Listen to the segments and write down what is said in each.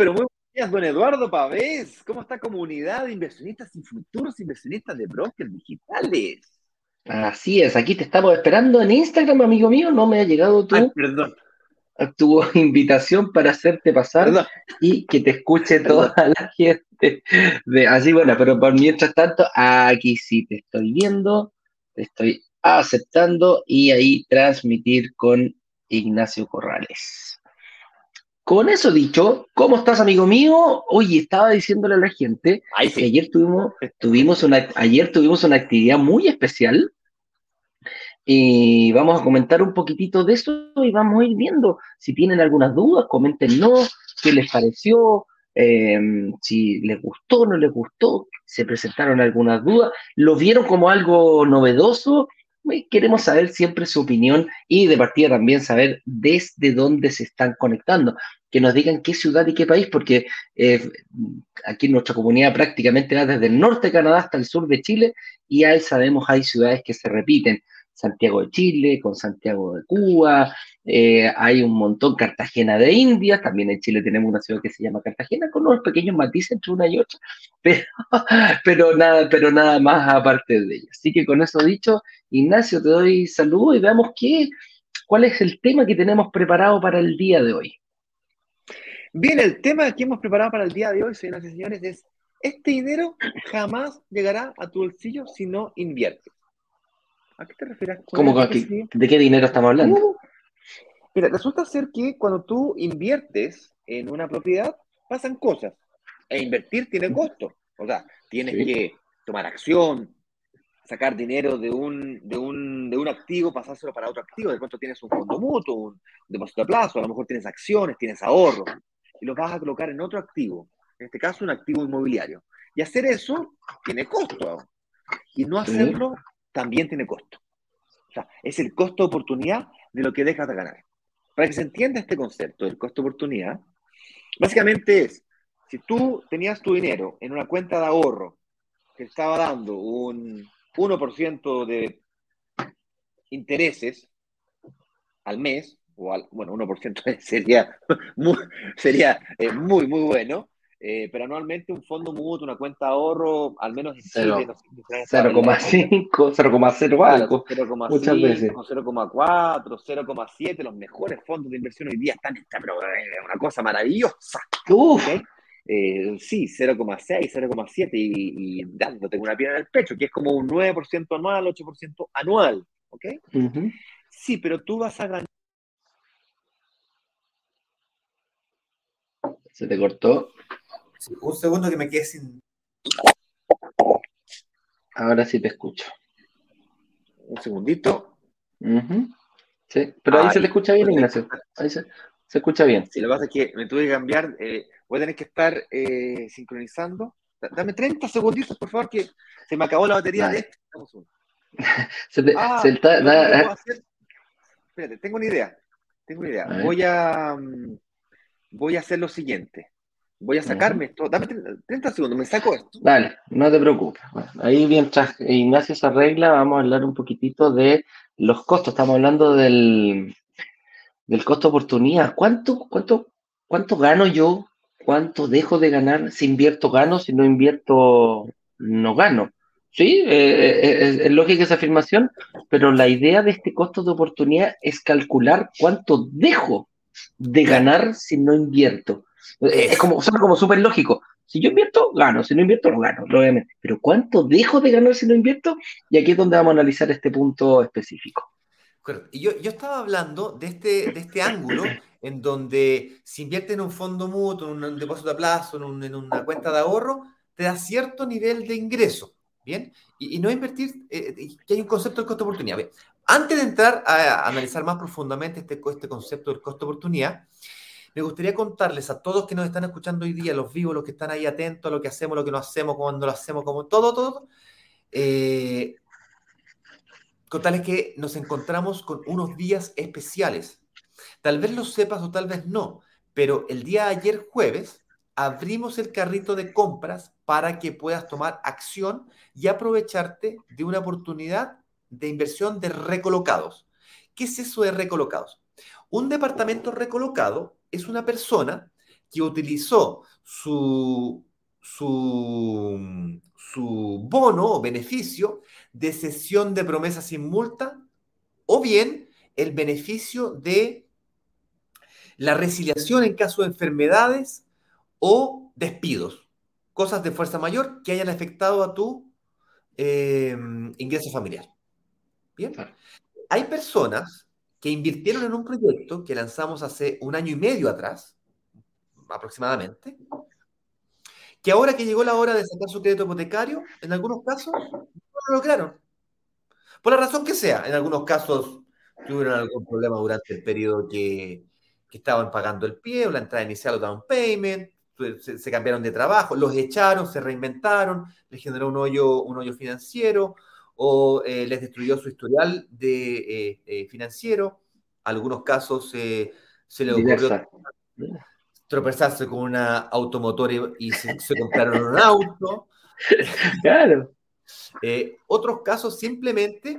pero muy buenos días, don Eduardo Pavés. ¿Cómo está comunidad de inversionistas y futuros inversionistas de brokers digitales? Así es, aquí te estamos esperando en Instagram, amigo mío. No me ha llegado tu, tu invitación para hacerte pasar y que te escuche toda la gente. De, así, bueno, pero por mientras tanto, aquí sí te estoy viendo, te estoy aceptando y ahí transmitir con Ignacio Corrales. Con eso dicho, ¿cómo estás, amigo mío? Oye, estaba diciéndole a la gente que ayer tuvimos, tuvimos una, ayer tuvimos una actividad muy especial y vamos a comentar un poquitito de eso y vamos a ir viendo si tienen algunas dudas, coméntenos qué les pareció, em, si les gustó no les gustó, se presentaron algunas dudas, lo vieron como algo novedoso queremos saber siempre su opinión y de partida también saber desde dónde se están conectando, que nos digan qué ciudad y qué país, porque eh, aquí en nuestra comunidad prácticamente va desde el norte de Canadá hasta el sur de Chile y ahí sabemos hay ciudades que se repiten. Santiago de Chile, con Santiago de Cuba, eh, hay un montón, Cartagena de India, también en Chile tenemos una ciudad que se llama Cartagena, con unos pequeños matices entre una y otra, pero, pero, nada, pero nada más aparte de ello. Así que con eso dicho, Ignacio, te doy saludo y veamos qué, cuál es el tema que tenemos preparado para el día de hoy. Bien, el tema que hemos preparado para el día de hoy, señoras y señores, es este dinero jamás llegará a tu bolsillo si no inviertes. ¿A qué te refieres? ¿Cómo, ¿De qué dinero estamos hablando? Uh, mira, resulta ser que cuando tú inviertes en una propiedad, pasan cosas. E invertir tiene costo. O sea, tienes que tomar acción, sacar dinero de un, de, un, de un activo, pasárselo para otro activo. De pronto tienes un fondo mutuo, un depósito a plazo, a lo mejor tienes acciones, tienes ahorros, y los vas a colocar en otro activo. En este caso, un activo inmobiliario. Y hacer eso tiene costo. Y no hacerlo también tiene costo. O sea, es el costo de oportunidad de lo que dejas de ganar. Para que se entienda este concepto del costo de oportunidad, básicamente es, si tú tenías tu dinero en una cuenta de ahorro que estaba dando un 1% de intereses al mes, o al, bueno, 1% sería, sería eh, muy, muy bueno, eh, pero anualmente un fondo mutuo, una cuenta de ahorro, al menos en Chile, 0,5, 0,0 algo, muchas veces. 0,4, 0,7, los mejores fondos de inversión hoy día están, esta, pero una cosa maravillosa. Uf. Eh, sí, 0,6, 0,7 y, y dándote una piedra en el pecho, que es como un 9% anual, 8% anual, ¿ok? Sí, pero tú vas a ganar. Se te cortó un segundo que me quede sin. Ahora sí te escucho. Un segundito. Sí, pero ahí se te escucha bien, Ignacio. Ahí se, escucha bien. Sí, lo que pasa es que me tuve que cambiar. Eh, voy a tener que estar eh, sincronizando. Dame 30 segunditos, por favor, que se me acabó la batería de este. se te, ah, Espérate, tengo una idea. Tengo una idea. Voy a, mm, voy a hacer lo siguiente. Voy a sacarme esto. Dame 30 segundos, me saco esto. Dale, no te preocupes. ahí mientras Ignacio se arregla, vamos a hablar un poquitito de los costos. Estamos hablando del, del costo oportunidad. ¿Cuánto, cuánto, ¿Cuánto gano yo? ¿Cuánto dejo de ganar? Si invierto, gano. Si no invierto, no gano. Sí, eh, eh, es, es, lógica esa afirmación, pero la idea de este costo de oportunidad es calcular cuánto dejo de ganar si no invierto. Es como, suena como súper lógico. Si yo invierto, gano. Si no invierto, no gano, obviamente. Pero ¿cuánto dejo de ganar si no invierto? Y aquí es donde vamos a analizar este punto específico. Y yo, yo estaba hablando de este, de este ángulo en donde si inviertes en un fondo mutuo, en un depósito a plazo, en, una cuenta de ahorro, te da cierto nivel de ingreso. ¿Bien? Y, no invertir, eh, que hay un concepto del costo oportunidad. Antes de entrar a, analizar más profundamente este, este concepto del costo oportunidad, me gustaría contarles a todos que nos están escuchando hoy día, los vivos, los que están ahí atentos a lo que hacemos, lo que no hacemos, cuando lo hacemos, como todo, todo, eh, con tal es que nos encontramos con unos días especiales. Tal vez lo sepas o tal vez no, pero el día de ayer jueves abrimos el carrito de compras para que puedas tomar acción y aprovecharte de una oportunidad de inversión de recolocados. ¿Qué es eso de recolocados? Un departamento recolocado es una persona que utilizó su, su, su bono o beneficio de cesión de promesa sin multa o bien el beneficio de la resiliación en caso de enfermedades o despidos, cosas de fuerza mayor que hayan afectado a tu eh, ingreso familiar. Bien. Hay personas que invirtieron en un proyecto que lanzamos hace un año y medio atrás, aproximadamente, que ahora que llegó la hora de sacar su crédito hipotecario, en algunos casos no lo lograron. Por la razón que sea, en algunos casos tuvieron algún problema durante el periodo que, que estaban pagando el pie o la entrada inicial o down payment, se, cambiaron de trabajo, los echaron, se reinventaron, les generó un hoyo, un hoyo financiero o eh, les destruyó su historial de, eh, eh, financiero. Algunos casos se les ocurrió tropezarse con una automotora y, se, compraron un auto. Claro. otros casos simplemente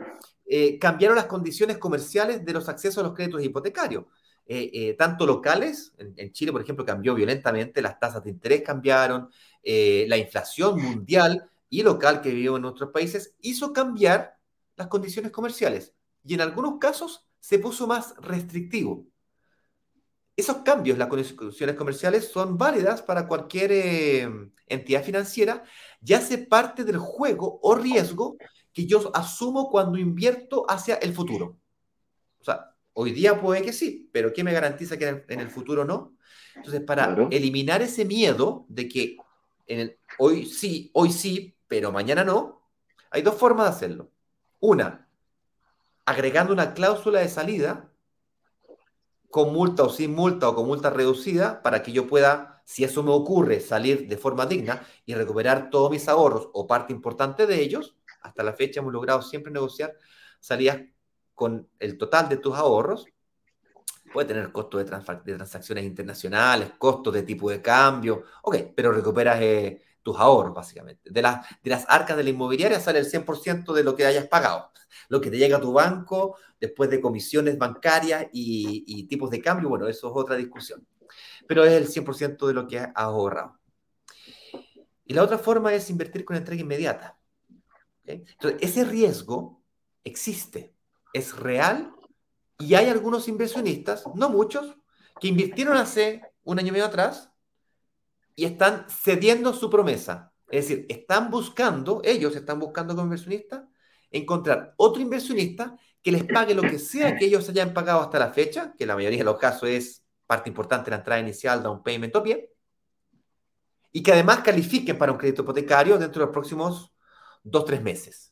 cambiaron las condiciones comerciales de los accesos a los créditos hipotecarios. Eh, eh, tanto locales, en, Chile, por ejemplo, cambió violentamente, las tasas de interés cambiaron, eh, la inflación mundial y local que vivimos en nuestros países hizo cambiar las condiciones comerciales y en algunos casos se puso más restrictivo. Esos cambios, las condiciones comerciales, son válidas para cualquier entidad financiera y hace parte del juego o riesgo que yo asumo cuando invierto hacia el futuro. O sea, Hoy día puede que sí, pero ¿qué me garantiza que en el, futuro no? Entonces, para eliminar ese miedo de que en hoy sí, hoy sí, pero mañana no, hay dos formas de hacerlo. Una, agregando una cláusula de salida con multa o sin multa o con multa reducida para que yo pueda, si eso me ocurre, salir de forma digna y recuperar todos mis ahorros o parte importante de ellos. Hasta la fecha hemos logrado siempre negociar salidas con el total de tus ahorros, puede tener costos de, transacciones internacionales, costos de tipo de cambio, ok, pero recuperas eh, tus ahorros, básicamente. De, las de las arcas de la inmobiliaria sale el 100% de lo que hayas pagado. Lo que te llega a tu banco después de comisiones bancarias y, tipos de cambio, bueno, eso es otra discusión. Pero es el 100% de lo que has ahorrado. Y la otra forma es invertir con entrega inmediata. Entonces, ese riesgo existe es real y hay algunos inversionistas, no muchos, que invirtieron hace un año y medio atrás y están cediendo su promesa. Es decir, están buscando, ellos están buscando como inversionistas, encontrar otro inversionista que les pague lo que sea que ellos hayan pagado hasta la fecha, que la mayoría de los casos es parte importante de la entrada inicial, un payment o bien, y que además califiquen para un crédito hipotecario dentro de los próximos dos, tres meses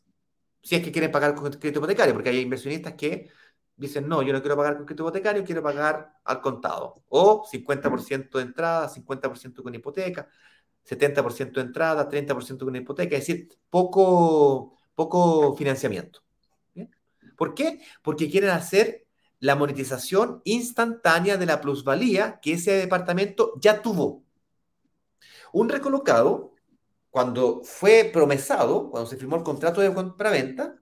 si es que quieren pagar con crédito hipotecario, porque hay inversionistas que dicen, no, yo no quiero pagar con crédito hipotecario, quiero pagar al contado. O 50% de entrada, 50% con hipoteca, 70% de entrada, 30% con hipoteca, es decir, poco, poco financiamiento. ¿Por qué? Porque quieren hacer la monetización instantánea de la plusvalía que ese departamento ya tuvo. Un recolocado cuando fue promesado, cuando se firmó el contrato de compra-venta,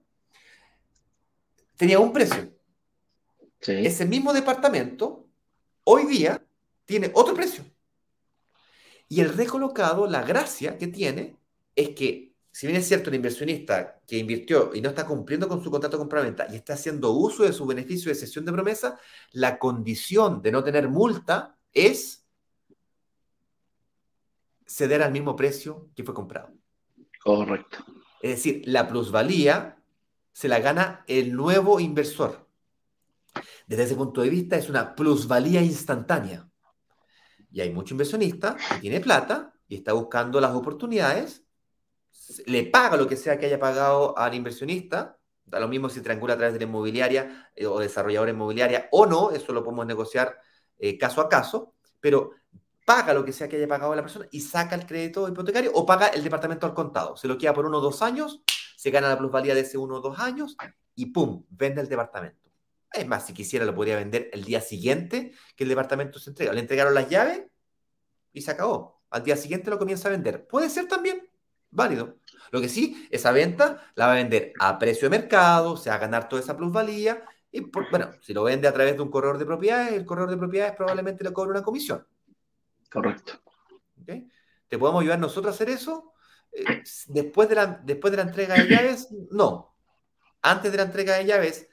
tenía un precio. Ese mismo departamento, hoy día, tiene otro precio. Y el recolocado, la gracia que tiene es que, si bien es cierto, el inversionista que invirtió y no está cumpliendo con su contrato de compra-venta y está haciendo uso de su beneficio de cesión de promesa, la condición de no tener multa es ceder al mismo precio que fue comprado. Correcto. Es decir, la plusvalía se la gana el nuevo inversor. Desde ese punto de vista es una plusvalía instantánea. Y hay mucho inversionista que tiene plata y está buscando las oportunidades, le paga lo que sea que haya pagado al inversionista, da lo mismo si triangula a través de la inmobiliaria eh, o desarrolladora inmobiliaria o no, eso lo podemos negociar eh, caso a caso, pero paga lo que sea que haya pagado la persona y saca el crédito hipotecario o paga el departamento al contado. Se lo queda por uno o dos años, se gana la plusvalía de ese uno o dos años y ¡pum! vende el departamento. Es más, si quisiera lo podría vender el día siguiente que el departamento se entrega. Le entregaron las llaves y se acabó. Al día siguiente lo comienza a vender. Puede ser también válido. Lo que sí, esa venta la va a vender a precio de mercado, se va a ganar toda esa plusvalía. Y bueno, si lo vende a través de un corredor de propiedades, el corredor de propiedades probablemente le cobre una comisión. Correcto. ¿Te podemos ayudar nosotros a hacer eso? Eh, después, de la, después de la entrega de llaves, no. Antes de la entrega de llaves,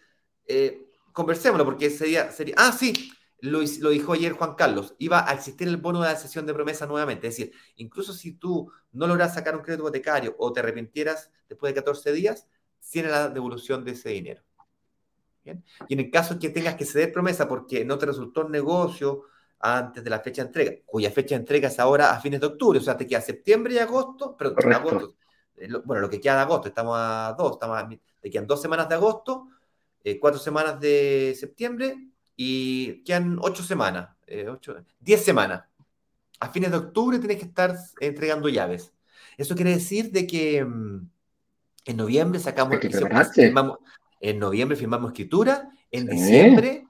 eh, conversémoslo, porque sería, sería. Ah, sí, lo, lo, dijo ayer Juan Carlos. Iba a existir el bono de la sesión de promesa nuevamente. Es decir, incluso si tú no logras sacar un crédito hipotecario o te arrepintieras después de 14 días, tiene la devolución de ese dinero. ¿Bien? Y en el caso que tengas que ceder promesa porque no te resultó un negocio antes de la fecha de entrega, cuya fecha de entrega es ahora a fines de octubre, o sea, te queda septiembre y agosto, pero agosto, eh, bueno, lo que queda de agosto, estamos a dos, estamos a, te quedan dos semanas de agosto, eh, cuatro semanas de septiembre y quedan ocho semanas, eh, ocho, diez semanas. A fines de octubre tienes que estar entregando llaves. Eso quiere decir de que mm, en noviembre sacamos, firmamos, en noviembre firmamos escritura, en diciembre,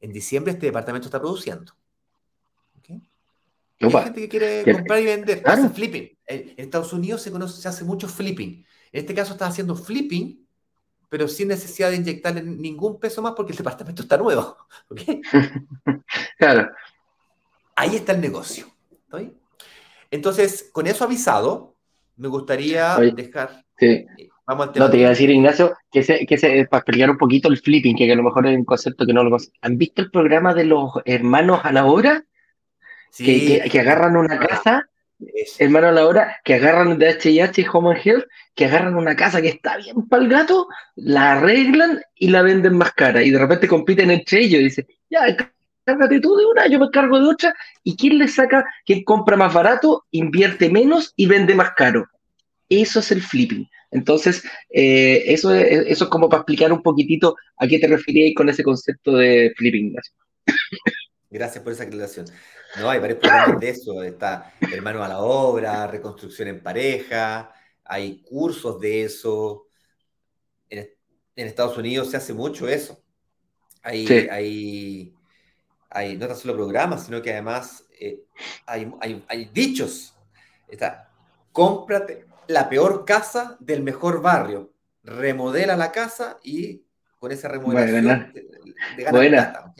en diciembre este departamento está produciendo. Hay gente que quiere comprar y vender, hace flipping. En Estados Unidos se, conoce, se hace mucho flipping. En este caso está haciendo flipping, pero sin necesidad de inyectarle ningún peso más porque el departamento está nuevo. claro. Ahí está el negocio. Entonces, con eso avisado, me gustaría dejar. Sí. Eh, vamos al No, te iba a decir, Ignacio, que, se, que se, para explicar un poquito el flipping, que, a lo mejor es un concepto que no lo ¿Han visto el programa de los hermanos a la hora? que, agarran una casa, hermano a la hora, que agarran de HH y Home and Health, que agarran una casa que está bien para el gato, la arreglan y la venden más cara. Y de repente compiten entre ellos y dicen, ya, cárgate tú de una, yo me cargo de otra. ¿Y quién le saca? ¿Quién compra más barato, invierte menos y vende más caro? Eso es el flipping. Entonces, eh, eso, es, eso es como para explicar un poquitito a qué te referías con ese concepto de flipping. Gracias por esa aclaración. No, hay varios programas de eso. Está Hermano a la Obra, Reconstrucción en Pareja, hay cursos de eso. En, Estados Unidos se hace mucho eso. Hay, hay, hay, no tan solo programas, sino que además eh, hay, hay, dichos. Está, cómprate la peor casa del mejor barrio. Remodela la casa y con esa remodelación de, Buena.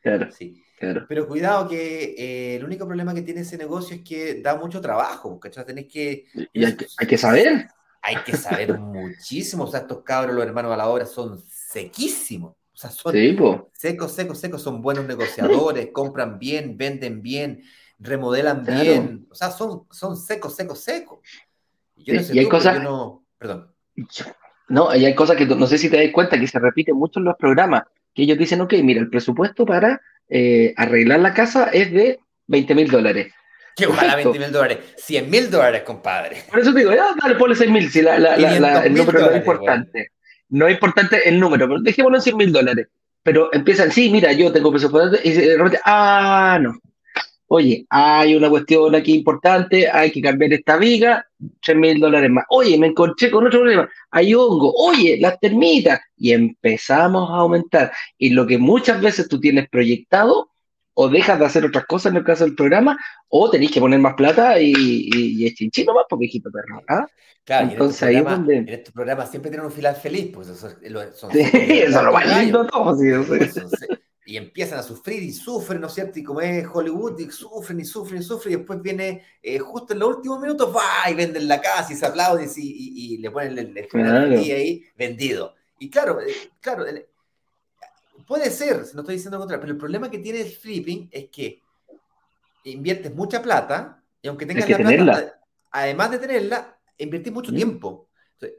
Claro. Sí. Pero cuidado que eh, el único problema que tiene ese negocio es que da mucho trabajo, ¿cachai? Tenés que... Y hay que, saber. Hay que saber muchísimo. O sea, estos cabros, los hermanos a la obra, son sequísimos. O sea, son secos, secos, secos. Son buenos negociadores, compran bien, venden bien, remodelan bien. O sea, son, son secos, secos, secos. Y, yo no sé y hay cosas... No... Perdón. No, y hay cosas que no sé si te das cuenta que se repiten mucho en los programas, que ellos dicen, ok, mira, el presupuesto para eh, arreglar la casa es de 20 mil dólares. ¿Qué ojalá 20 mil dólares? 100 mil dólares, compadre. Por eso te digo, ya, dale, ponle 6 mil, si la, la, la, el número no es importante. No es importante el número, pero dejémoslo en 100 mil dólares. Pero empiezan, sí, mira, yo tengo presupuesto, y de repente, ah, no. Oye, hay una cuestión aquí importante, hay que cambiar esta viga, 3 mil dólares más. Oye, me encontré con otro problema, hay hongo, oye, las termitas. Y empezamos a aumentar. Y lo que muchas veces tú tienes proyectado, o dejas de hacer otras cosas en el caso del programa, o tenéis que poner más plata y, y, es chinchino más porque hijito perro. ¿ah? Claro, Entonces, en, estos ahí en estos programas siempre tienen un final feliz, pues eso, eso es lo más lindo todo. Sí, y empiezan a sufrir y sufren, ¿no es cierto? Y como es Hollywood, y sufren y sufren y sufren, y después viene eh, justo en los últimos minutos, va y venden la casa y se aplauden y, y, le ponen el, el final ahí vendido. Y claro, eh, claro, puede ser, no estoy diciendo lo contrario, pero el problema que tiene el flipping es que inviertes mucha plata y aunque tengas la plata, además de tenerla, invertís mucho tiempo.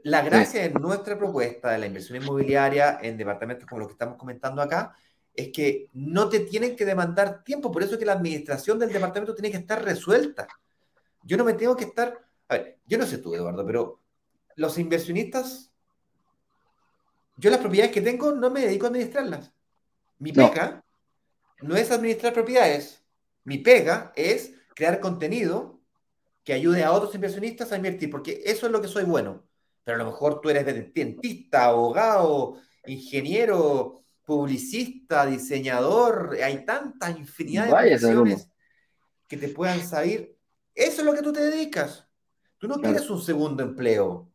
la gracia de nuestra propuesta de la inversión inmobiliaria en departamentos como los que estamos comentando acá es que no te tienen que demandar tiempo, por eso es que la administración del departamento tiene que estar resuelta. Yo no me tengo que estar, a ver, yo no sé tú, Eduardo, pero los inversionistas, yo las propiedades que tengo no me dedico a administrarlas. Mi pega no, es administrar propiedades, mi pega es crear contenido que ayude a otros inversionistas a invertir, porque eso es lo que soy bueno. pero a lo mejor tú eres dentista, abogado, ingeniero, publicista, diseñador, hay tanta infinidad de profesiones que te puedan salir. Eso es lo que tú te dedicas. Tú no quieres un segundo empleo.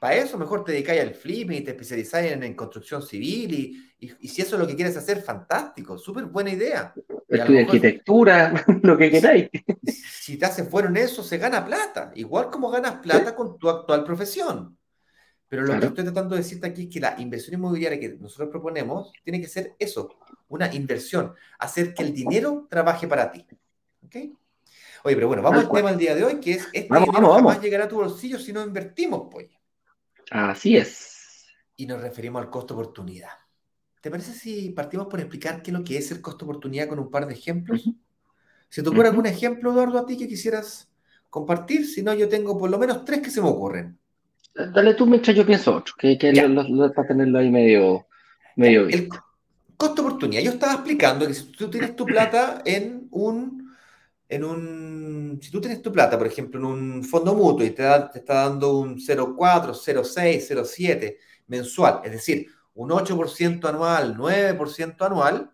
Para eso mejor te dedicáis al flipping y te especializáis en, construcción civil y, y, si eso es lo que quieres hacer, fantástico, súper buena idea. Estudia arquitectura, lo que queráis. Si te haces bueno en eso, se gana plata, igual como ganas plata con tu actual profesión. Pero lo que estoy tratando de decirte aquí es que la inversión inmobiliaria que nosotros proponemos tiene que ser eso, una inversión, hacer que el dinero trabaje para ti. ¿Okay? Oye, pero bueno, vamos al tema del día de hoy, que es este vamos, dinero vamos, jamás llegará a tu bolsillo si no invertimos, pues. Así es. Y nos referimos al costo-oportunidad. ¿Te parece si partimos por explicar qué es lo que es el costo-oportunidad con un par de ejemplos? ¿Se te ocurre algún ejemplo, Eduardo, a ti que quisieras compartir? Si no, yo tengo por lo menos tres que se me ocurren. Dale tú mientras yo pienso otro, que, que lo, para tenerlo ahí medio, medio El costo-oportunidad. Yo estaba explicando que si tú tienes tu plata en un, en un, si tú tienes tu plata, por ejemplo, en un fondo mutuo y te, te está dando un 0,4, 0,6, 0,7 mensual, es decir, un 8% anual, 9% anual,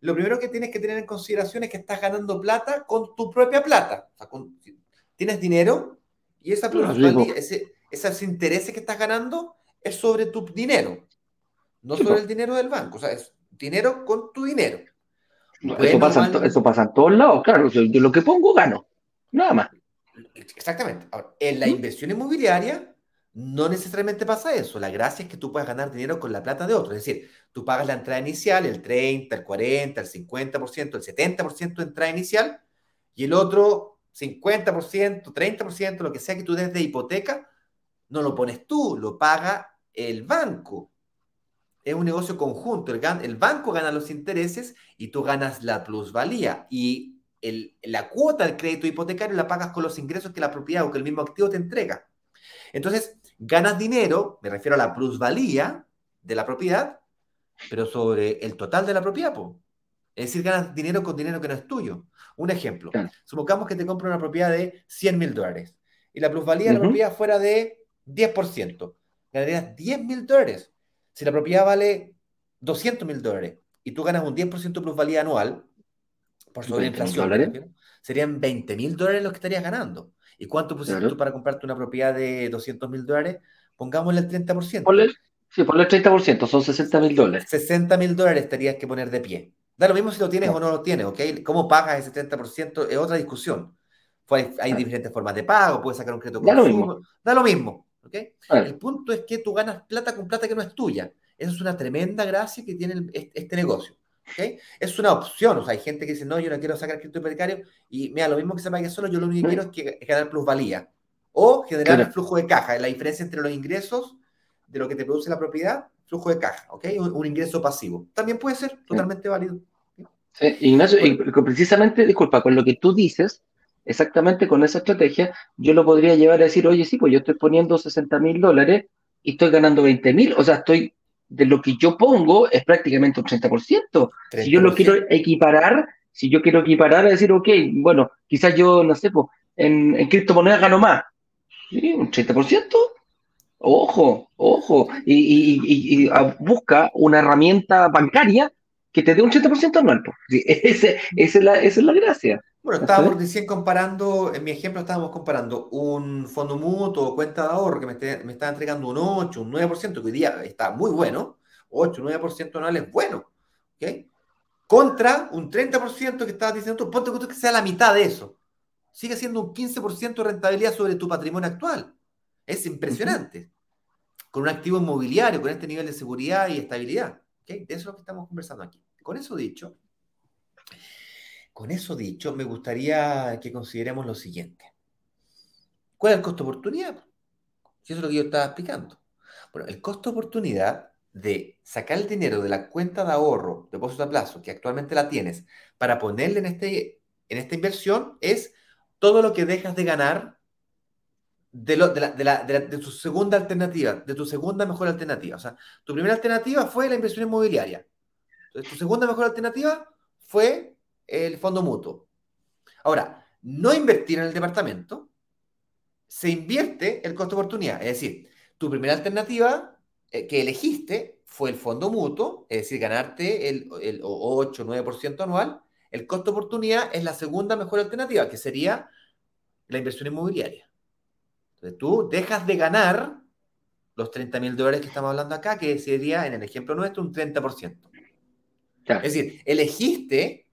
lo primero que tienes que tener en consideración es que estás ganando plata con tu propia plata. O sea, tienes dinero y esa ese, esos intereses que estás ganando es sobre tu dinero, no sobre el dinero del banco. O sea, es dinero con tu dinero. eso, pasa, en todos lados, claro. Yo lo que pongo gano, nada más. Exactamente. Ahora, en la inversión inmobiliaria no necesariamente pasa eso. La gracia es que tú puedas ganar dinero con la plata de otro. Es decir, tú pagas la entrada inicial, el 30, el 40, el 50%, el 70% de entrada inicial, y el otro 50%, 30%, lo que sea que tú des de hipoteca, no lo pones tú, lo paga el banco. Es un negocio conjunto. El, el banco gana los intereses y tú ganas la plusvalía. Y el, la cuota del crédito hipotecario la pagas con los ingresos que la propiedad o que el mismo activo te entrega. Entonces, ganas dinero, me refiero a la plusvalía de la propiedad, pero sobre el total de la propiedad. Es decir, ganas dinero con dinero que no es tuyo. Un ejemplo, supongamos que te compro una propiedad de 100 mil dólares y la plusvalía de la propiedad fuera de 10%. Ganarías 10 mil dólares. Si la propiedad vale 200 mil dólares y tú ganas un 10% de plusvalía anual, por sobre inflación, serían 20 mil dólares los que estarías ganando. ¿Y cuánto pusiste tú para comprarte una propiedad de 200 mil dólares? Pongámosle el 30%. Ponle, sí, ponle el 30%, son 60 mil dólares. 60 mil dólares estarías que poner de pie. Da lo mismo si lo tienes o no lo tienes, ¿ok? ¿Cómo pagas ese 30%? Es otra discusión. hay, diferentes formas de pago, puedes sacar un crédito Da lo mismo. Da lo mismo, ¿ok? El punto es que tú ganas plata con plata que no es tuya. Esa es una tremenda gracia que tiene este negocio. Es una opción, o sea, hay gente que dice, no, yo no quiero sacar crédito hipotecario y mira, lo mismo que se pague solo, yo lo único que quiero es que generar plusvalía o generar el flujo de caja, la diferencia entre los ingresos de lo que te produce la propiedad, flujo de caja, ¿ok? Un, ingreso pasivo. También puede ser totalmente válido. Ignacio, precisamente, disculpa, con lo que tú dices, exactamente con esa estrategia, yo lo podría llevar a decir, oye, sí, pues yo estoy poniendo 60 mil dólares y estoy ganando 20 mil, o sea, estoy de lo que yo pongo es prácticamente un 30%. Si yo lo quiero equiparar, si yo quiero equiparar a decir, ok, bueno, quizás yo, no sé, pues, en, en criptomonedas gano más. ¿Sí? ¿Un 30%? Ojo, ojo. Y, busca una herramienta bancaria que te dé un 30% anual. Pues. esa, es la, esa es la gracia. Bueno, estábamos recién comparando, en mi ejemplo estábamos comparando un fondo mutuo o cuenta de ahorro que me, me está entregando un 8, un 9%, que hoy día está muy bueno, 8, 9% anual es bueno, ¿ok? Contra un 30% que estabas diciendo tú, ponte que sea la mitad de eso. Sigue siendo un 15% de rentabilidad sobre tu patrimonio actual. Es impresionante. Con un activo inmobiliario, con este nivel de seguridad y estabilidad. De eso es lo que estamos conversando aquí. Con eso dicho, con eso dicho, me gustaría que consideremos lo siguiente. ¿Cuál es el costo oportunidad? Eso es lo que yo estaba explicando. Bueno, el costo oportunidad de sacar el dinero de la cuenta de ahorro, depósito a plazo, que actualmente la tienes, para ponerle en, este, en esta inversión, es todo lo que dejas de ganar de, de, tu segunda alternativa, de tu segunda mejor alternativa. O sea, tu primera alternativa fue la inversión inmobiliaria. tu segunda mejor alternativa fue el fondo mutuo. Ahora, no invertir en el departamento se invierte el costo de oportunidad. Es decir, tu primera alternativa eh, que elegiste fue el fondo mutuo, es decir, ganarte el, el 8 9% anual. El costo de oportunidad es la segunda mejor alternativa, que sería la inversión inmobiliaria. Entonces tú dejas de ganar los 30 mil dólares que estamos hablando acá, que sería en el ejemplo nuestro un 30%. Es decir, elegiste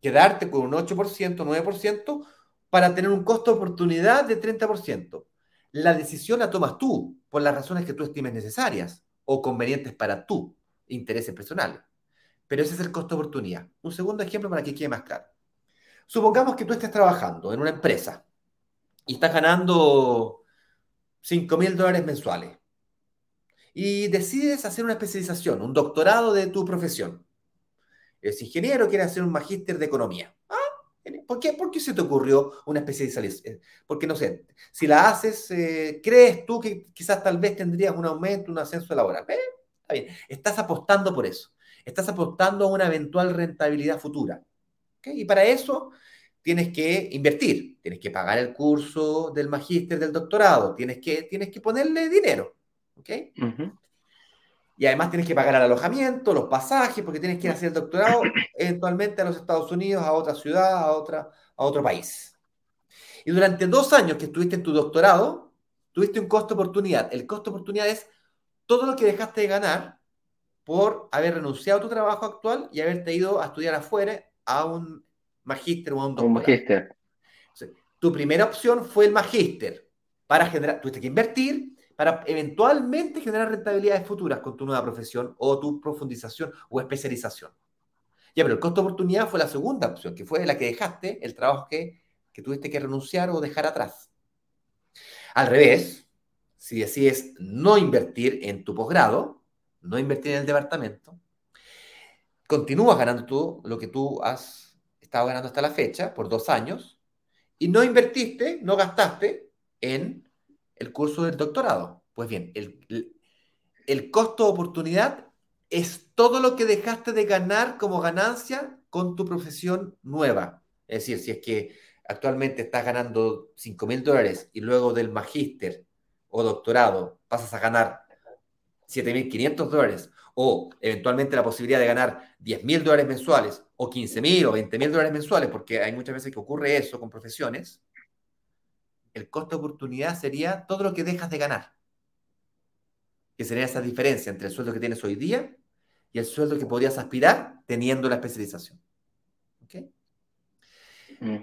quedarte con un 8%, 9% para tener un costo de oportunidad de 30%. La decisión la tomas tú por las razones que tú estimes necesarias o convenientes para tu intereses personales. Pero ese es el costo de oportunidad. Un segundo ejemplo para que quede más claro. Supongamos que tú estés trabajando en una empresa y estás ganando 5 mil dólares mensuales y decides hacer una especialización, un doctorado de tu profesión. Es ingeniero, quiere hacer un magíster de economía. ¿Por qué? ¿Por qué se te ocurrió una especialización? Eh, porque no sé, si la haces, eh, ¿crees tú que quizás tal vez tendrías un aumento, un ascenso laboral? Eh, está bien, estás apostando por eso. Estás apostando a una eventual rentabilidad futura. Y para eso tienes que invertir, tienes que pagar el curso del magíster, del doctorado, tienes que, tienes que ponerle dinero. ¿Ok? Y además tienes que pagar el alojamiento, los pasajes, porque tienes que ir a hacer el doctorado eventualmente a los Estados Unidos, a otra ciudad, a, otra, a otro país. Y durante dos años que estuviste en tu doctorado, tuviste un costo de oportunidad. El costo de oportunidad es todo lo que dejaste de ganar por haber renunciado a tu trabajo actual y haberte ido a estudiar afuera a un magíster o un doctorado. Un magíster. Tu primera opción fue el magíster. Para generar, tuviste que invertir, para eventualmente generar rentabilidades futuras con tu nueva profesión o tu profundización o especialización. Ya, pero el costo de oportunidad fue la segunda opción, que fue la que dejaste, el trabajo que, que tuviste que renunciar o dejar atrás. Al revés, si decides no invertir en tu posgrado, no invertir en el departamento, continúas ganando tú lo que tú has estado ganando hasta la fecha por dos años y no invertiste, no gastaste en el curso del doctorado. Pues bien, el, el, costo de oportunidad es todo lo que dejaste de ganar como ganancia con tu profesión nueva. Es decir, si es que actualmente estás ganando 5 mil dólares y luego del magíster o doctorado pasas a ganar 7.500 dólares o eventualmente la posibilidad de ganar 10 mil dólares mensuales o 15 mil o 20 mil dólares mensuales, porque hay muchas veces que ocurre eso con profesiones, el costo de oportunidad sería todo lo que dejas de ganar. Que sería esa diferencia entre el sueldo que tienes hoy día y el sueldo que podrías aspirar teniendo la especialización. ¿Ok?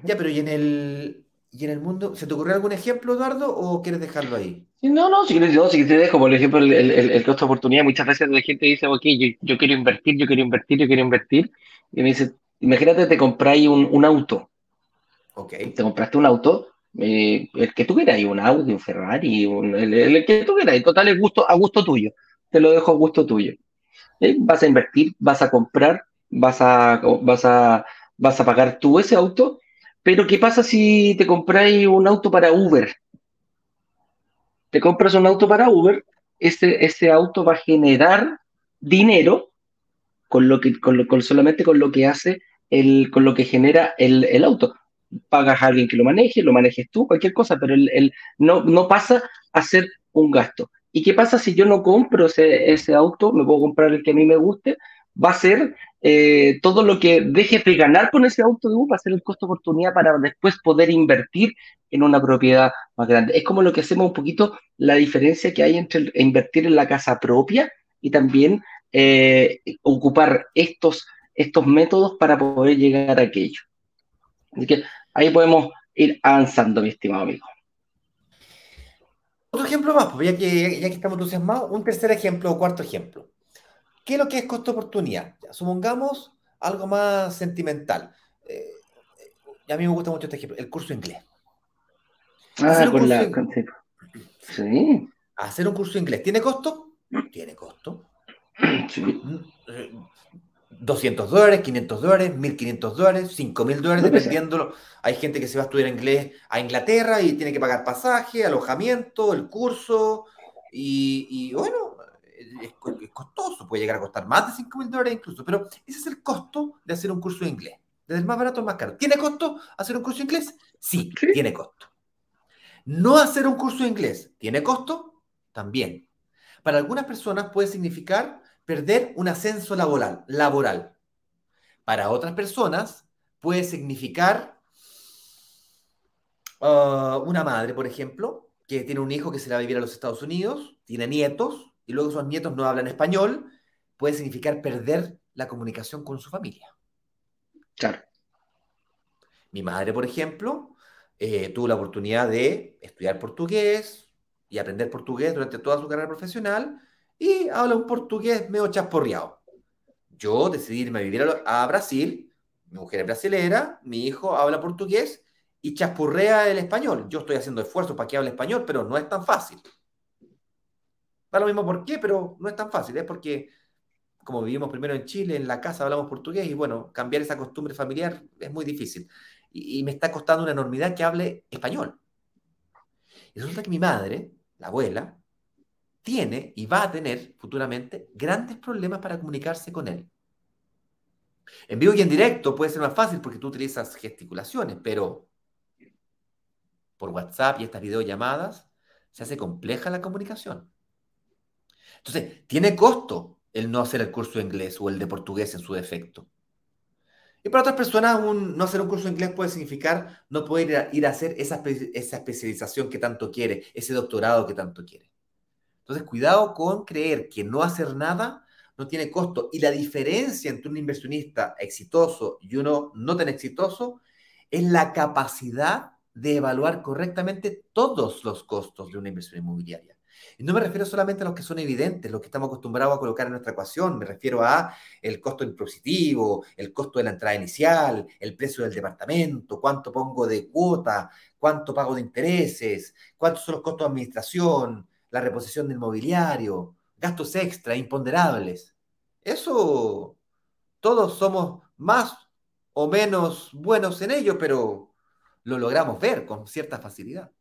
Ya, pero ¿y en, el, ¿y en el mundo? ¿Se te ocurrió algún ejemplo, Eduardo, o quieres dejarlo ahí? No, no, si, no, si te dejo, por ejemplo, el, el, costo de oportunidad, muchas veces la gente dice, ok, yo, quiero invertir, yo quiero invertir, yo quiero invertir, y me dice, imagínate, te compráis un, un auto. Ok. Te compraste un auto, eh, el que tú quieras, un Audi, un Ferrari, el, que tú quieras, total es gusto, a gusto tuyo, te lo dejo a gusto tuyo. Eh, vas a invertir, vas a comprar, vas a, vas a, vas a pagar tú ese auto, pero ¿qué pasa si te compráis un auto para Uber? Te compras un auto para Uber, ese, ese auto va a generar dinero con lo que, con con, solamente con lo que hace el, con lo que genera el, el auto pagas a alguien que lo maneje, lo manejes tú, cualquier cosa, pero el, no, no pasa a ser un gasto. ¿Y qué pasa si yo no compro ese, ese auto? Me puedo comprar el que a mí me guste, va a ser eh, todo lo que deje de ganar con ese auto de va a ser el costo de oportunidad para después poder invertir en una propiedad más grande. Es como lo que hacemos un poquito la diferencia que hay entre invertir en la casa propia y también eh, ocupar estos, estos métodos para poder llegar a aquello. Así que ahí podemos ir avanzando, mi estimado amigo. Otro ejemplo más, pues ya que, ya que estamos entusiasmados, un tercer ejemplo o cuarto ejemplo. ¿Qué es lo que es costo-oportunidad? Supongamos algo más sentimental. Eh, a mí me gusta mucho este ejemplo, el curso inglés. Ah, con la... Sí. Hacer un curso inglés, ¿tiene costo? Tiene costo. Sí. Mm, eh, 200 dólares, 500 dólares, 1500 dólares, 5000 dólares, dependiendo. Hay gente que se va a estudiar inglés a Inglaterra y tiene que pagar pasaje, alojamiento, el curso. Y, bueno, es, costoso, puede llegar a costar más de 5000 dólares incluso. Pero ese es el costo de hacer un curso de inglés. Desde el más barato al más caro. ¿Tiene costo hacer un curso de inglés? Sí, tiene costo. No hacer un curso de inglés, ¿tiene costo? También. Para algunas personas puede significar perder un ascenso laboral. laboral. Para otras personas puede significar uh, una madre, por ejemplo, que tiene un hijo que se va a vivir a los Estados Unidos, tiene nietos, y luego esos nietos no hablan español, puede significar perder la comunicación con su familia. Claro. Mi madre, por ejemplo, eh, tuvo la oportunidad de estudiar portugués y aprender portugués durante toda su carrera profesional y habla un portugués medio chasporreado. Yo decidí irme a vivir a, Brasil, mi mujer es brasilera, mi hijo habla portugués y chaspurrea el español. Yo estoy haciendo esfuerzos para que hable español, pero no es tan fácil. Lo mismo por qué, pero no es tan fácil. Es porque, como vivimos primero en Chile, en la casa hablamos portugués y bueno, cambiar esa costumbre familiar es muy difícil y, me está costando una enormidad que hable español. Y resulta que mi madre, la abuela, tiene y va a tener futuramente grandes problemas para comunicarse con él. En vivo y en directo puede ser más fácil porque tú utilizas gesticulaciones, pero por WhatsApp y estas videollamadas se hace compleja la comunicación. Entonces, tiene costo el no hacer el curso de inglés o el de portugués en su defecto. Y para otras personas, no hacer un curso de inglés puede significar no poder ir a, hacer esa, esa especialización que tanto quiere, ese doctorado que tanto quiere. Entonces, cuidado con creer que no hacer nada no tiene costo. Y la diferencia entre un inversionista exitoso y uno no tan exitoso es la capacidad de evaluar correctamente todos los costos de una inversión inmobiliaria. Y no me refiero solamente a los que son evidentes, los que estamos acostumbrados a colocar en nuestra ecuación, me refiero a el costo impositivo, el costo de la entrada inicial, el precio del departamento, cuánto pongo de cuota, cuánto pago de intereses, cuántos son los costos de administración, la reposición del mobiliario, gastos extra, imponderables. Eso todos somos más o menos buenos en ello, pero lo logramos ver con cierta facilidad.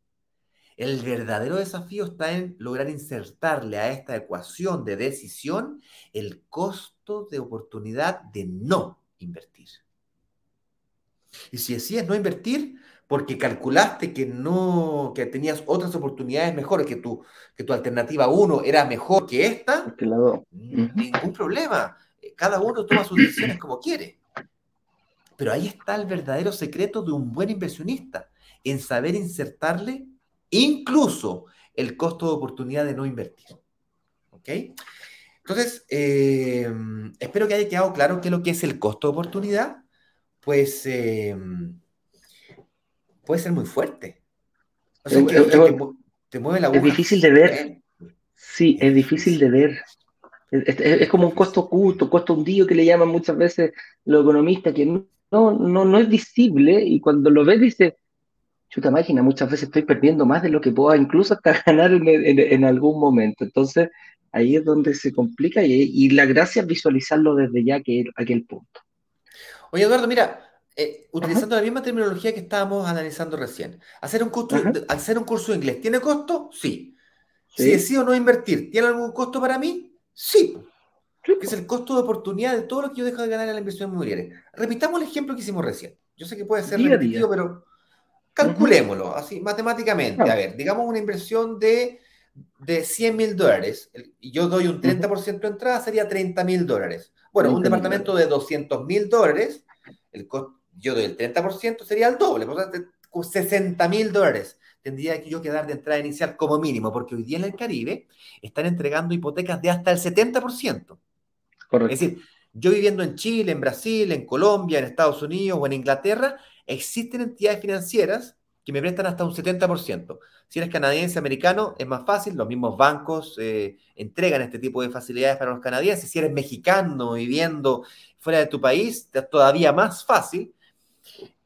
El verdadero desafío está en lograr insertarle a esta ecuación de decisión el costo de oportunidad de no invertir. Y si decides no invertir porque calculaste que no que tenías otras oportunidades mejores, que tu, que tu alternativa 1 era mejor que esta, ningún problema. Cada uno toma sus decisiones como quiere. Pero ahí está el verdadero secreto de un buen inversionista, en saber insertarle incluso el costo de oportunidad de no invertir. ¿Ok? Entonces, eh, espero que haya quedado claro qué es lo que es el costo de oportunidad. Pues eh, puede ser muy fuerte. O sea, que, te, mueve la Es difícil de ver. Sí, es difícil de ver. Es, como un costo oculto, costo hundido que le llaman muchas veces los economistas, que no, no, no es visible y cuando lo ves dices, chuta máquina, muchas veces estoy perdiendo más de lo que puedo incluso hasta ganar en, algún momento. Entonces, ahí es donde se complica y, la gracia es visualizarlo desde ya que aquel punto. Oye, Eduardo, mira, eh, utilizando la misma terminología que estábamos analizando recién, hacer un, curso, hacer un curso de inglés, ¿tiene costo? Sí. Si decido no invertir, ¿tiene algún costo para mí? Sí. Que es el costo de oportunidad de todo lo que yo dejo de ganar en la inversión inmobiliaria. Repitamos el ejemplo que hicimos recién. Yo sé que puede ser repetitivo, pero Calculémoslo, así, matemáticamente. A ver, digamos una inversión de, de 100 mil dólares y yo doy un 30% de entrada, sería 30 mil dólares. Bueno, un departamento de 200 mil dólares, el yo doy el 30%, sería el doble, 60 mil dólares tendría que yo quedar de entrada inicial como mínimo, porque hoy día en el Caribe están entregando hipotecas de hasta el 70%. Correcto. Es decir, yo viviendo en Chile, en Brasil, en Colombia, en Estados Unidos o en Inglaterra, existen entidades financieras que me prestan hasta un 70%. Si eres canadiense, americano, es más fácil, los mismos bancos eh, entregan este tipo de facilidades para los canadienses. Si eres mexicano viviendo fuera de tu país, es todavía más fácil.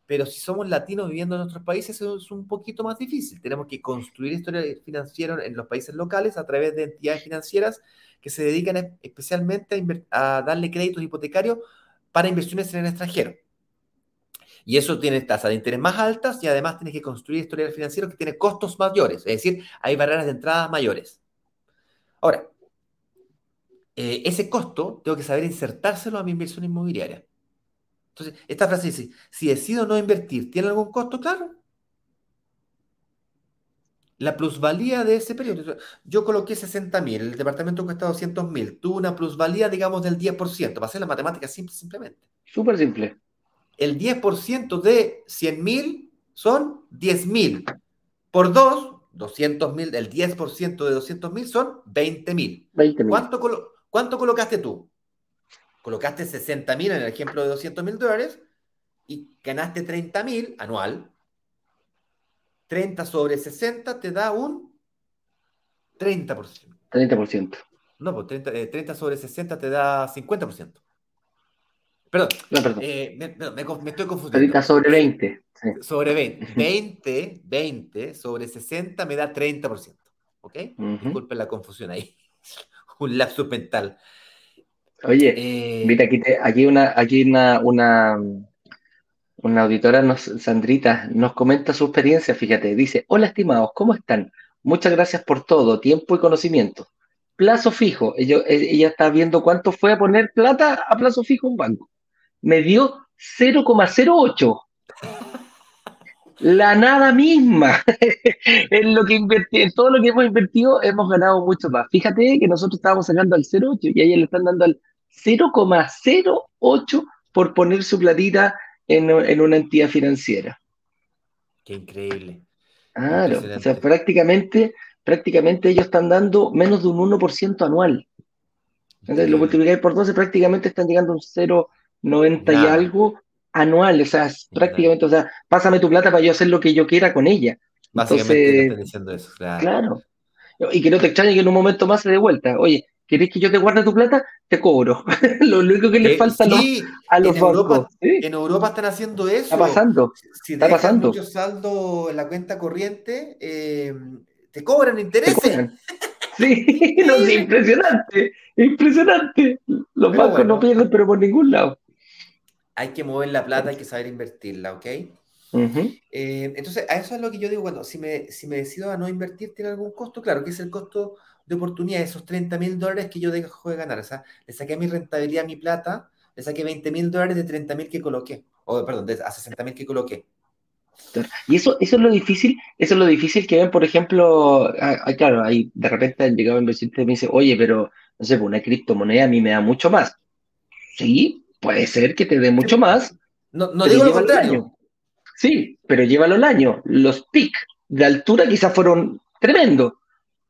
Pero si somos latinos viviendo en nuestros países, es un poquito más difícil. Tenemos que construir historia financiera en los países locales a través de entidades financieras que se dedican especialmente a, a darle créditos hipotecarios para inversiones en el extranjero. Y eso tiene tasas de interés más altas y además tienes que construir historial financiero que tiene costos mayores, es decir, hay barreras de entrada mayores. Ahora, eh, ese costo tengo que saber insertárselo a mi inversión inmobiliaria. Entonces, esta frase dice, si decido no invertir, ¿tiene algún costo? Claro. la plusvalía de ese periodo. Yo coloqué 60 mil, el departamento cuesta 200 mil, tuvo una plusvalía, digamos, del 10%, para hacer la matemática simple, simplemente. Súper simple. El 10% de 100 mil son 10 mil. Por 2, 200 mil, el 10% de 200 mil son 20 mil. ¿Cuánto, ¿Cuánto colocaste tú? Colocaste 60 mil en el ejemplo de 200 mil dólares y ganaste 30 mil anual 30 sobre 60 te da un 30%. 30%. No, pues 30, eh, sobre 60 te da 50%. Perdón, no, perdón. Eh, me, estoy confundiendo. 30 sobre 20. Sobre 20. 20, 20 sobre 60 me da 30%. ¿Ok? Disculpen la confusión ahí. un lapso mental. Oye, eh, mira, aquí, aquí, una, aquí una, una, una auditora, nos, Sandrita, nos comenta su experiencia, fíjate, dice, hola estimados, ¿cómo están? Muchas gracias por todo, tiempo y conocimiento. Plazo fijo, ella, ella está viendo cuánto fue a poner plata a plazo fijo un banco. Me dio 0,08. La nada misma. en lo que invertí, en todo lo que hemos invertido, hemos ganado mucho más. Fíjate que nosotros estábamos sacando al 0,8 y a ella le están dando al 0,08 por poner su platita en, una entidad financiera. Qué increíble. Claro, o sea, prácticamente, prácticamente ellos están dando menos de un 1% anual. Entonces, lo multiplicáis por 12, prácticamente están llegando a un 0,90 y algo anual. O sea, prácticamente, o sea, pásame tu plata para yo hacer lo que yo quiera con ella. Básicamente Entonces, diciendo eso, claro. claro. Y que no te extrañe que en un momento más se dé vuelta. Oye, ¿Querés que yo te guarde tu plata? Te cobro. lo único que le eh, falta a los en Europa, En Europa están haciendo eso. Está pasando. Si está pasando. mucho saldo en la cuenta corriente, eh, te cobran intereses. Sí, no, es impresionante. Impresionante. Los bancos no pierden, pero por ningún lado. Hay que mover la plata, hay que saber invertirla, ¿ok? Eh, entonces, a eso es lo que yo digo, cuando si me, si me decido a no invertir, ¿tiene algún costo? Claro, que es el costo de oportunidad, esos 30 mil dólares que yo dejo de ganar. O sea, le saqué mi rentabilidad, mi plata, le saqué 20 mil dólares de 30 mil que coloqué, o perdón, de a 60 mil que coloqué. Y eso, eso es lo difícil, eso es lo difícil que ven, por ejemplo, claro, ahí de repente han llegado inversionista y me dice, oye, pero no sé, pues, una criptomoneda a mí me da mucho más. Sí, puede ser que te dé mucho más. No, no digo lo contrario. Sí, pero llévalo el año. Los pics de altura quizás fueron tremendos,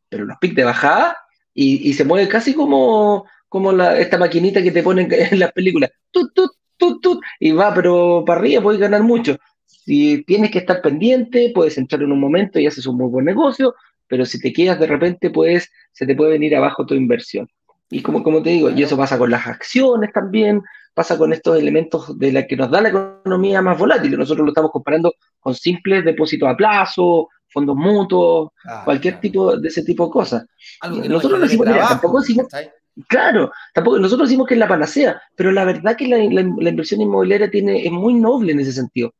pero los pics de bajada y, se mueve casi como, como la, esta maquinita que te ponen en las películas. Tut, tut, tut, tut, y va, pero para arriba puedes ganar mucho. Si tienes que estar pendiente, puedes entrar en un momento y haces un muy buen negocio, pero si te quedas de repente, pues se te puede venir abajo tu inversión. Y como, como te digo, y eso pasa con las acciones también, pasa con estos elementos de la que nos da la economía más volátil. Nosotros lo estamos comparando con simples depósitos a plazo, fondos mutuos, ah, cualquier tipo de ese tipo de cosas. nosotros decimos, tampoco decimos, claro, tampoco, nosotros decimos que es la panacea, pero la verdad que la, inversión inmobiliaria tiene, es muy noble en ese sentido,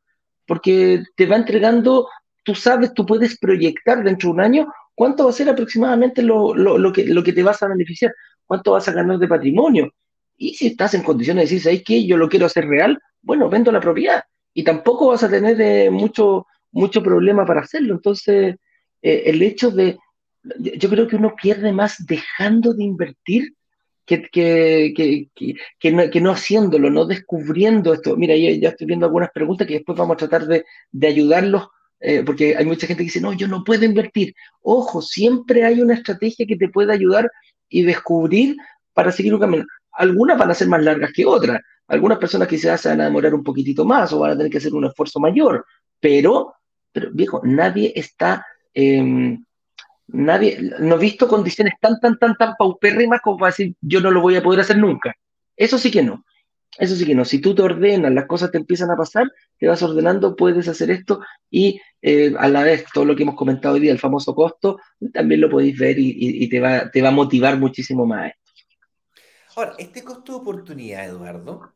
porque te va entregando, tú sabes, tú puedes proyectar dentro de un año cuánto va a ser aproximadamente lo, lo, que, lo que te vas a beneficiar, cuánto vas a ganar de patrimonio. Y si estás en condiciones de decir, ¿sabes qué? Yo lo quiero hacer real, bueno, vendo la propiedad. Y tampoco vas a tener eh, mucho, mucho problema para hacerlo. Entonces, eh, el hecho de, yo creo que uno pierde más dejando de invertir que, que, que, no, que, no, haciéndolo, no descubriendo esto. Mira, ya, estoy viendo algunas preguntas que después vamos a tratar de, de ayudarlos, eh, porque hay mucha gente que dice, no, yo no puedo invertir. Ojo, siempre hay una estrategia que te puede ayudar y descubrir para seguir un camino. Algunas van a ser más largas que otras. Algunas personas quizás se van a demorar un poquitito más o van a tener que hacer un esfuerzo mayor, pero viejo, nadie está, em, nadie, no he visto condiciones tan, tan, tan, tan paupérrimas como para decir yo no lo voy a poder hacer nunca. Eso sí que no. Eso sí que no. Si tú te ordenas, las cosas te empiezan a pasar, te vas ordenando, puedes hacer esto y eh, a la vez todo lo que hemos comentado hoy día, el famoso costo, también lo podéis ver y, te, va, te va a motivar muchísimo más. Ahora, este costo de oportunidad, Eduardo,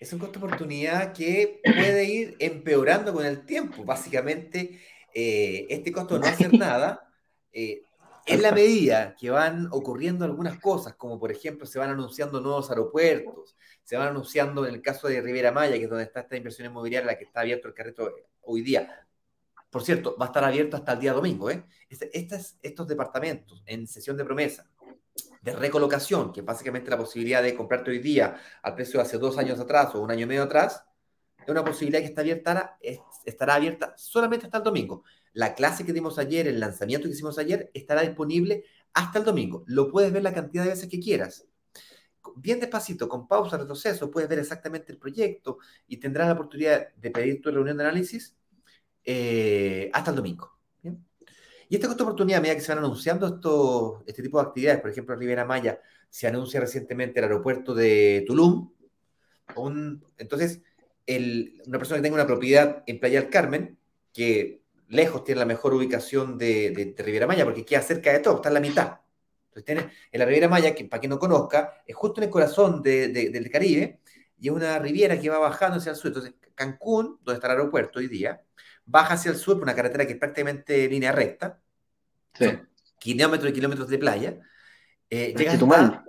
es un costo de oportunidad que puede ir empeorando con el tiempo. Básicamente, eh, este costo de no hacer nada, eh, en la medida que van ocurriendo algunas cosas, como por ejemplo se van anunciando nuevos aeropuertos, se van anunciando en el caso de Rivera Maya, que es donde está esta inversión inmobiliaria, la que está abierto el carrito hoy día, por cierto, va a estar abierto hasta el día domingo. ¿eh? Este, estos departamentos en sesión de promesa, de recolocación, que básicamente la posibilidad de comprarte hoy día al precio de hace dos años atrás o un año y medio atrás, es una posibilidad que está abierta, estará abierta solamente hasta el domingo. La clase que dimos ayer, el lanzamiento que hicimos ayer, estará disponible hasta el domingo. Lo puedes ver la cantidad de veces que quieras. Bien despacito, con pausa, retroceso, puedes ver exactamente el proyecto y tendrás la oportunidad de pedir tu reunión de análisis eh, hasta el domingo. Y esta oportunidad, a medida que se van anunciando esto, este tipo de actividades, por ejemplo, en Rivera Maya se anuncia recientemente el aeropuerto de Tulum. entonces, una persona que tenga una propiedad en Playa del Carmen, que lejos tiene la mejor ubicación de, de, Riviera Maya, porque queda cerca de todo, está en la mitad. Entonces, tiene, en la Riviera Maya, para quien no conozca, es justo en el corazón del Caribe, y es una riviera que va bajando hacia el sur. Entonces, Cancún, donde está el aeropuerto hoy día, baja hacia el sur por una carretera que es prácticamente línea recta, sí. kilómetros y kilómetros de playa. Eh, llega hasta,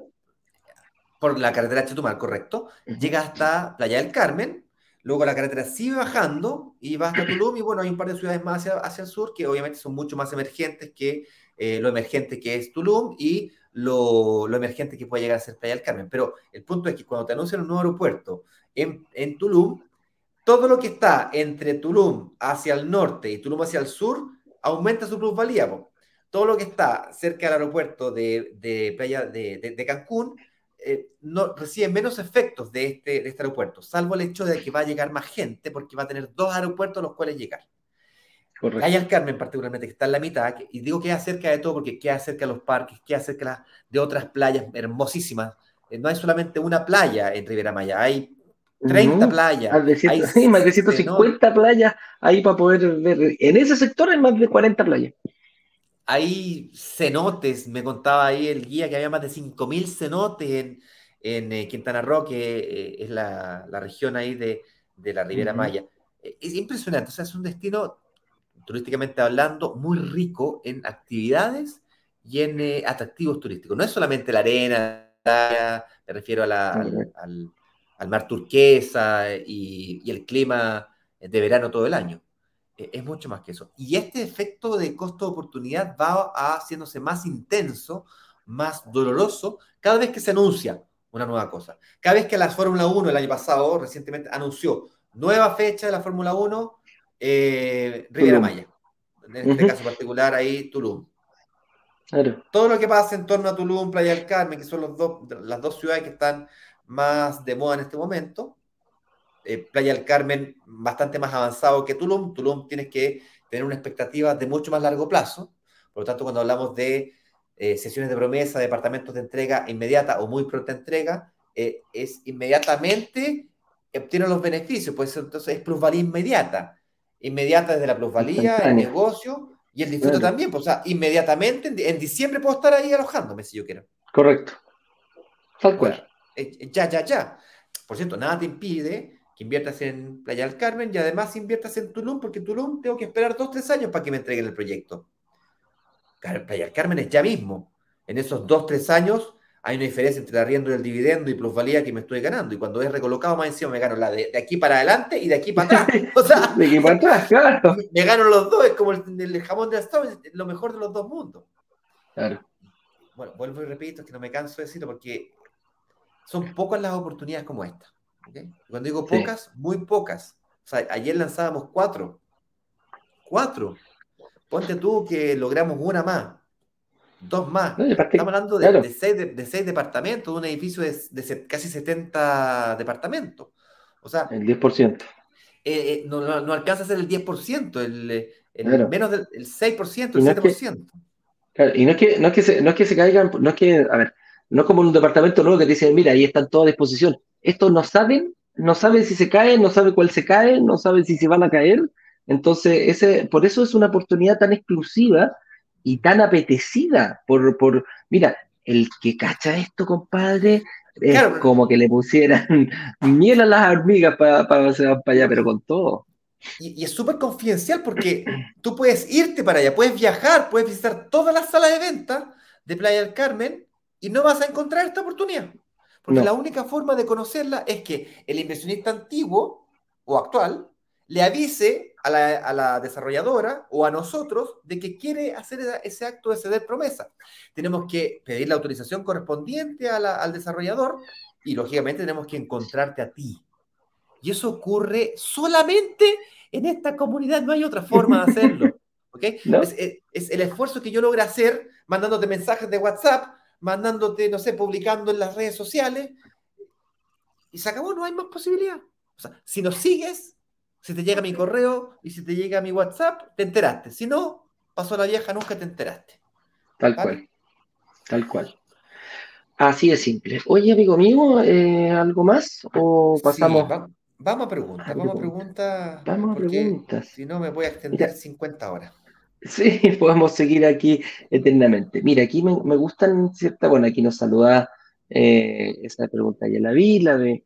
por la carretera Chetumal, correcto. Llega hasta Playa del Carmen, luego la carretera sigue bajando y va hasta Tulum y bueno, hay un par de ciudades más hacia, el sur que obviamente son mucho más emergentes que eh, lo emergente que es Tulum y lo, lo, emergente que puede llegar a ser Playa del Carmen. Pero el punto es que cuando te anuncian un nuevo aeropuerto en, en Tulum, todo lo que está entre Tulum hacia el norte y Tulum hacia el sur aumenta su plusvalía. Todo lo que está cerca del aeropuerto de, playa de, Cancún eh, no, recibe menos efectos de este, de este aeropuerto, salvo el hecho de que va a llegar más gente porque va a tener dos aeropuertos a los cuales llegar. Hay el Carmen particularmente, que está en la mitad, y digo que es cerca de todo porque queda cerca de los parques, queda cerca de otras playas hermosísimas. Eh, no hay solamente una playa en Rivera Maya, hay 30 playas. hay más de 150 playas ahí para poder ver. En ese sector hay más de 40 playas. Hay cenotes, me contaba ahí el guía que había más de 5.000 cenotes en, en eh, Quintana Roo, que eh, es la, la, región ahí de, de la Ribera Maya. Eh, es impresionante, o sea, es un destino, turísticamente hablando, muy rico en actividades y en atractivos turísticos. No es solamente la arena, me refiero a la, al al mar turquesa y, el clima de verano todo el año. E, es mucho más que eso. Y este efecto de costo-oportunidad va haciéndose más intenso, más doloroso, cada vez que se anuncia una nueva cosa. Cada vez que la Fórmula 1 el año pasado, recientemente, anunció nueva fecha de la Fórmula 1, eh, Riviera Maya. En este caso particular, ahí Tulum. Todo lo que pasa en torno a Tulum, Playa del Carmen, que son los dos, las dos ciudades que están más de moda en este momento. Eh, Playa del Carmen bastante más avanzado que Tulum. Tulum tienes que tener una expectativa de mucho más largo plazo. Por lo tanto, cuando hablamos de eh, sesiones de promesa, departamentos de entrega inmediata o muy pronta entrega, eh, es inmediatamente obtienen los beneficios, pues entonces es plusvalía inmediata. Inmediata desde la plusvalía, el negocio y el disfrute también. Pues, o sea, inmediatamente en, diciembre puedo estar ahí alojándome si yo quiero. Correcto. Tal cual. Ya, ya, ya. Por cierto, nada te impide que inviertas en Playa del Carmen y además inviertas en Tulum, porque Tulum tengo que esperar dos, tres años para que me entreguen el proyecto. Playa del Carmen es ya mismo. En esos dos, tres años hay una diferencia entre el arriendo y el dividendo y plusvalía que me estoy ganando. Y cuando es recolocado más encima me gano la de, aquí para adelante y de aquí para atrás. O sea, de aquí para atrás, claro. Me gano los dos, es como el, jamón de Astor, lo mejor de los dos mundos. Claro. Bueno, vuelvo y repito, es que no me canso de decirlo porque son pocas las oportunidades como esta. Cuando digo pocas, muy pocas. O sea, ayer lanzábamos cuatro. Cuatro. Ponte tú que logramos una más, dos más. Estamos hablando de, seis, departamentos, de un edificio de, casi 70 departamentos. O sea, el 10%. Eh, eh, no, alcanza a ser el 10%, el, el menos del el 6%, el 7%. y no es que, no es que, se, no es que se caigan, no es que, a ver, no como en un departamento nuevo que te dicen, mira, ahí están todos a disposición. Estos no saben, no saben si se caen, no saben cuál se cae, no saben si se van a caer. Entonces, ese, por eso es una oportunidad tan exclusiva y tan apetecida por, por mira, el que cacha esto, compadre, es como que le pusieran miel a las hormigas para para allá, pero con todo. Y, y es súper confidencial porque tú puedes irte para allá, puedes viajar, puedes visitar todas las salas de venta de Playa del Carmen y no vas a encontrar esta oportunidad. Porque la única forma de conocerla es que el inversionista antiguo o actual le avise a la, desarrolladora o a nosotros de que quiere hacer ese acto de ceder promesa. Tenemos que pedir la autorización correspondiente al desarrollador y lógicamente tenemos que encontrarte a ti. Y eso ocurre solamente en esta comunidad, no hay otra forma de hacerlo. ¿okay? Es, el esfuerzo que yo logro hacer mandándote mensajes de WhatsApp, mandándote, no sé, publicando en las redes sociales. Y se acabó, no hay más posibilidad. O sea, si nos sigues, si te llega mi correo y si te llega mi WhatsApp, te enteraste. Si no, pasó la vieja, nunca te enteraste. Tal cual. Tal cual. Así de simple. Oye, amigo mío, eh, ¿algo más? ¿O pasamos? vamos a preguntas, vamos a preguntas. Vamos a preguntas. Si no, me voy a extender 50 horas. Sí, podemos seguir aquí eternamente. Mira, aquí me, me gustan ciertas, bueno, aquí nos saluda eh, esa pregunta, ya la vi, la de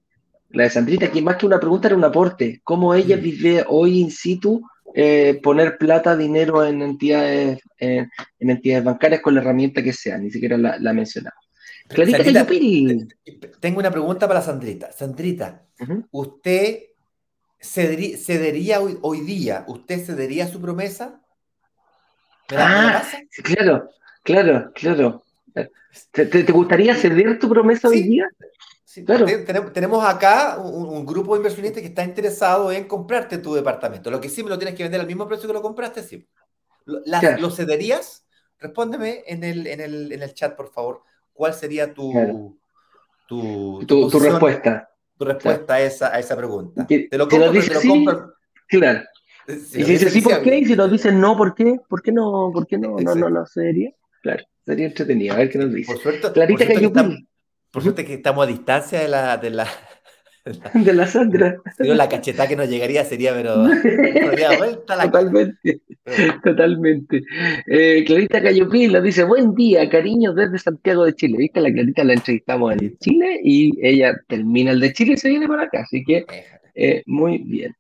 la de Sandrita, que más que una pregunta era un aporte. ¿Cómo ella mm. vive hoy in situ eh, poner plata, dinero en entidades, en entidades bancarias con la herramienta que sea? Ni siquiera la, la mencionaba. Clarita Tengo una pregunta para Sandrita. Sandrita, ¿usted cedería, hoy, día, usted cedería su promesa? Ah, claro, claro, claro. ¿Te, gustaría ceder tu promesa hoy día? tenemos acá un, grupo de inversionistas que está interesado en comprarte tu departamento. Lo que sí me lo tienes que vender al mismo precio que lo compraste, sí. ¿Lo cederías? Respóndeme en el, en, el, chat, por favor. ¿Cuál sería tu, tu, tu, respuesta? Tu respuesta a, esa, a esa pregunta. ¿Te lo compro? Te lo compro? Claro. Y si dice sí, ¿por qué? Y si nos dicen no, ¿por qué? ¿Por qué no, por qué no, no, no, no cedería? Claro, sería entretenido. A ver qué nos dice. Por suerte, Clarita por suerte por suerte que estamos a distancia de la, de la, de la Sandra. la cachetada que nos llegaría sería, pero Totalmente, totalmente. Eh, Clarita Cayopil nos dice, buen día, cariños desde Santiago de Chile. ¿Viste? La Clarita la entrevistamos en Chile y ella termina el de Chile y se viene para acá, así que eh, muy bien.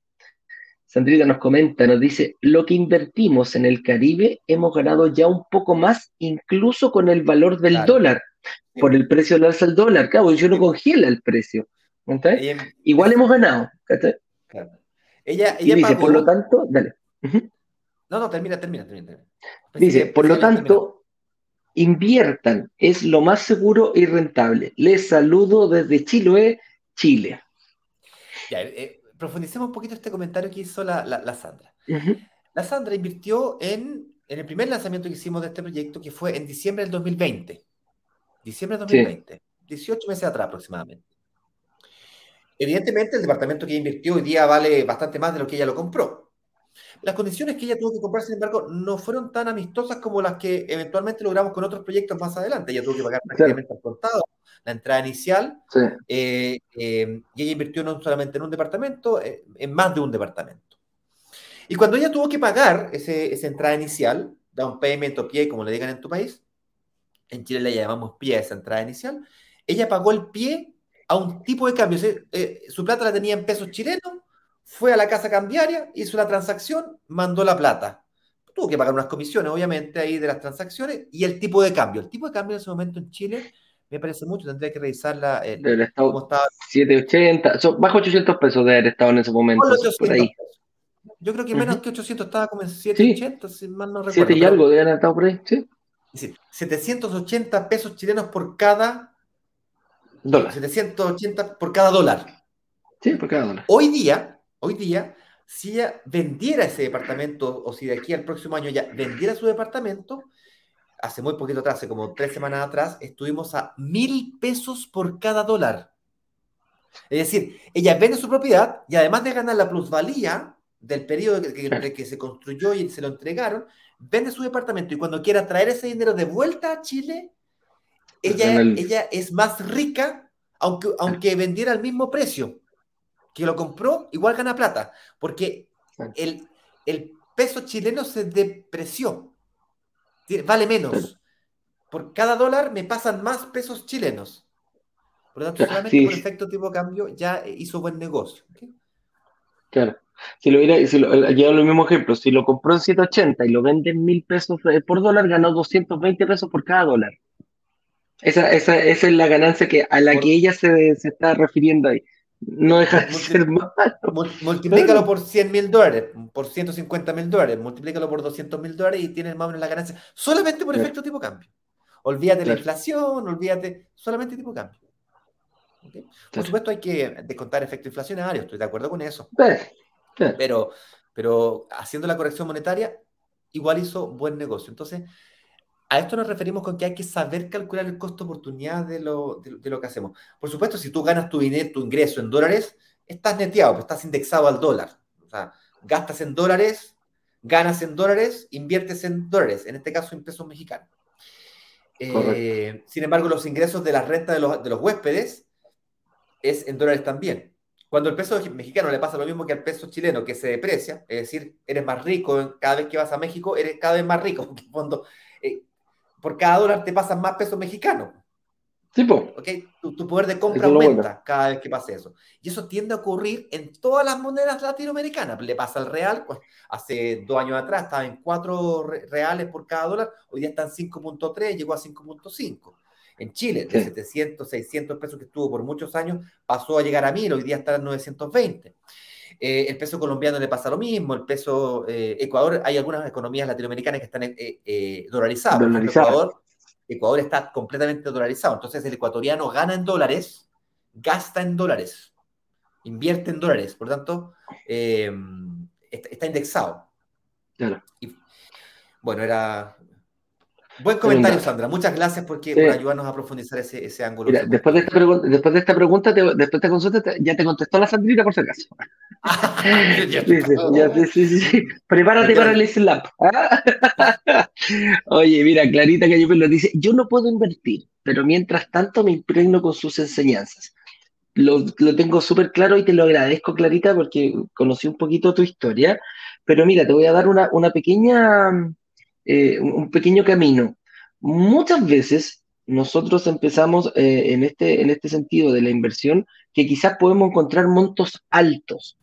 Sandrita nos comenta, nos dice, lo que invertimos en el Caribe hemos ganado ya un poco más, incluso con el valor del dólar por el precio del alza del dólar, claro, yo no congela el precio. Igual hemos ganado. Ella, ella dice, por lo tanto, dale. No, no, termina, termina, termina. Dice, por lo tanto, inviertan, es lo más seguro y rentable. Les saludo desde Chiloé, Chile. Ya, eh, profundicemos un poquito este comentario que hizo la, Sandra. La Sandra invirtió en, en el primer lanzamiento que hicimos de este proyecto, que fue en diciembre del 2020. Diciembre de 2020, 18 meses atrás aproximadamente. Evidentemente, el departamento que ella invirtió hoy día vale bastante más de lo que ella lo compró. Las condiciones que ella tuvo que comprar, sin embargo, no fueron tan amistosas como las que eventualmente logramos con otros proyectos más adelante. Ella tuvo que pagar prácticamente al contado la entrada inicial eh, eh, y ella invirtió no solamente en un departamento, eh, en más de un departamento. Y cuando ella tuvo que pagar ese, esa entrada inicial, down payment o pie, como le digan en tu país, en Chile le llamamos pie a esa entrada inicial, ella pagó el pie a un tipo de cambio. Eh, su plata la tenía en pesos chilenos, fue a la casa cambiaria, hizo la transacción, mandó la plata. Tuvo que pagar unas comisiones, obviamente, ahí de las transacciones y el tipo de cambio. El tipo de cambio en ese momento en Chile me parece mucho, tendría que revisarla. El, estado, estaba. 780, bajo 800 pesos de haber estado en ese momento. Yo creo que menos que 800 estaba como en 780, si mal no recuerdo. 7 y algo de haber estado por ahí, sí. Es decir, 780 pesos chilenos por cada dólar. 780 por cada dólar. Sí, por cada dólar. Hoy día, hoy día, si ella vendiera ese departamento, o si de aquí al próximo año ya vendiera su departamento, hace muy poquito atrás, hace como tres semanas atrás, estuvimos a mil pesos por cada dólar. Es decir, ella vende su propiedad y además de ganar la plusvalía del periodo que, que se construyó y se lo entregaron, vende su departamento. Y cuando quiera traer ese dinero de vuelta a Chile, ella, ella es más rica, aunque, aunque vendiera al mismo precio que lo compró, igual gana plata, porque el, el peso chileno se depreció, vale menos. Por cada dólar me pasan más pesos chilenos. Por lo tanto, solamente por efecto tipo de cambio ya hizo buen negocio. Claro. Si lo hubiera, si lo, eh, los mismos ejemplos, si lo compró en 180 y lo vende en mil pesos eh, por dólar, ganó 220 pesos por cada dólar. Esa, esa, esa es la ganancia que, a la que ella se, se, está refiriendo ahí. No deja de ser malo. Multiplícalo por 100 mil dólares, por 150 mil dólares, multiplícalo por 200 mil dólares y tienes más o menos la ganancia solamente por efecto tipo cambio. Olvídate la inflación, olvídate, solamente tipo cambio. Por supuesto hay que descontar efecto inflacionario, estoy de acuerdo con eso. Pero, pero haciendo la corrección monetaria, igual hizo buen negocio. Entonces, a esto nos referimos con que hay que saber calcular el costo oportunidad de lo, de, lo que hacemos. Por supuesto, si tú ganas tu dinero, tu ingreso en dólares, estás neteado, pues, estás indexado al dólar. O sea, gastas en dólares, ganas en dólares, inviertes en dólares, en este caso en pesos mexicanos. Eh, sin embargo, los ingresos de la renta de los, de los huéspedes es en dólares también. Cuando el peso mexicano le pasa lo mismo que al peso chileno, que se deprecia, es decir, eres más rico cada vez que vas a México, eres cada vez más rico, porque en fondo eh, por cada dólar te pasan más pesos mexicanos. Sí, ¿Okay? Tu, poder de compra aumenta cada vez que pase eso. Y eso tiende a ocurrir en todas las monedas latinoamericanas. Le pasa al real, pues hace dos años atrás estaba en 4 reales por cada dólar, hoy día está en 5.3, llegó a 5.5. En Chile, de 700, 600 pesos que estuvo por muchos años, pasó a llegar a 1000, hoy día está en 920. Eh, el peso colombiano le pasa lo mismo, el peso eh, Ecuador, hay algunas economías latinoamericanas que están eh, dolarizadas. Ecuador, Ecuador está completamente dolarizado, entonces el ecuatoriano gana en dólares, gasta en dólares, invierte en dólares, por tanto, está, indexado. bueno, era Buen comentario, Sandra. Muchas gracias por ayudarnos a profundizar ese, ese ángulo. después, de esta pregunta, después de esta pregunta, después de esta consulta, ya te contestó la Sandrita por si acaso. sí, sí, sí, Prepárate para el Islam. Oye, mira, Clarita que lo dice, yo no puedo invertir, pero mientras tanto me impregno con sus enseñanzas. Lo, lo tengo súper claro y te lo agradezco, Clarita, porque conocí un poquito tu historia. Pero mira, te voy a dar una, una pequeña eh, un pequeño camino. Muchas veces nosotros empezamos eh, en, este, en este sentido de la inversión que quizás podemos encontrar montos altos.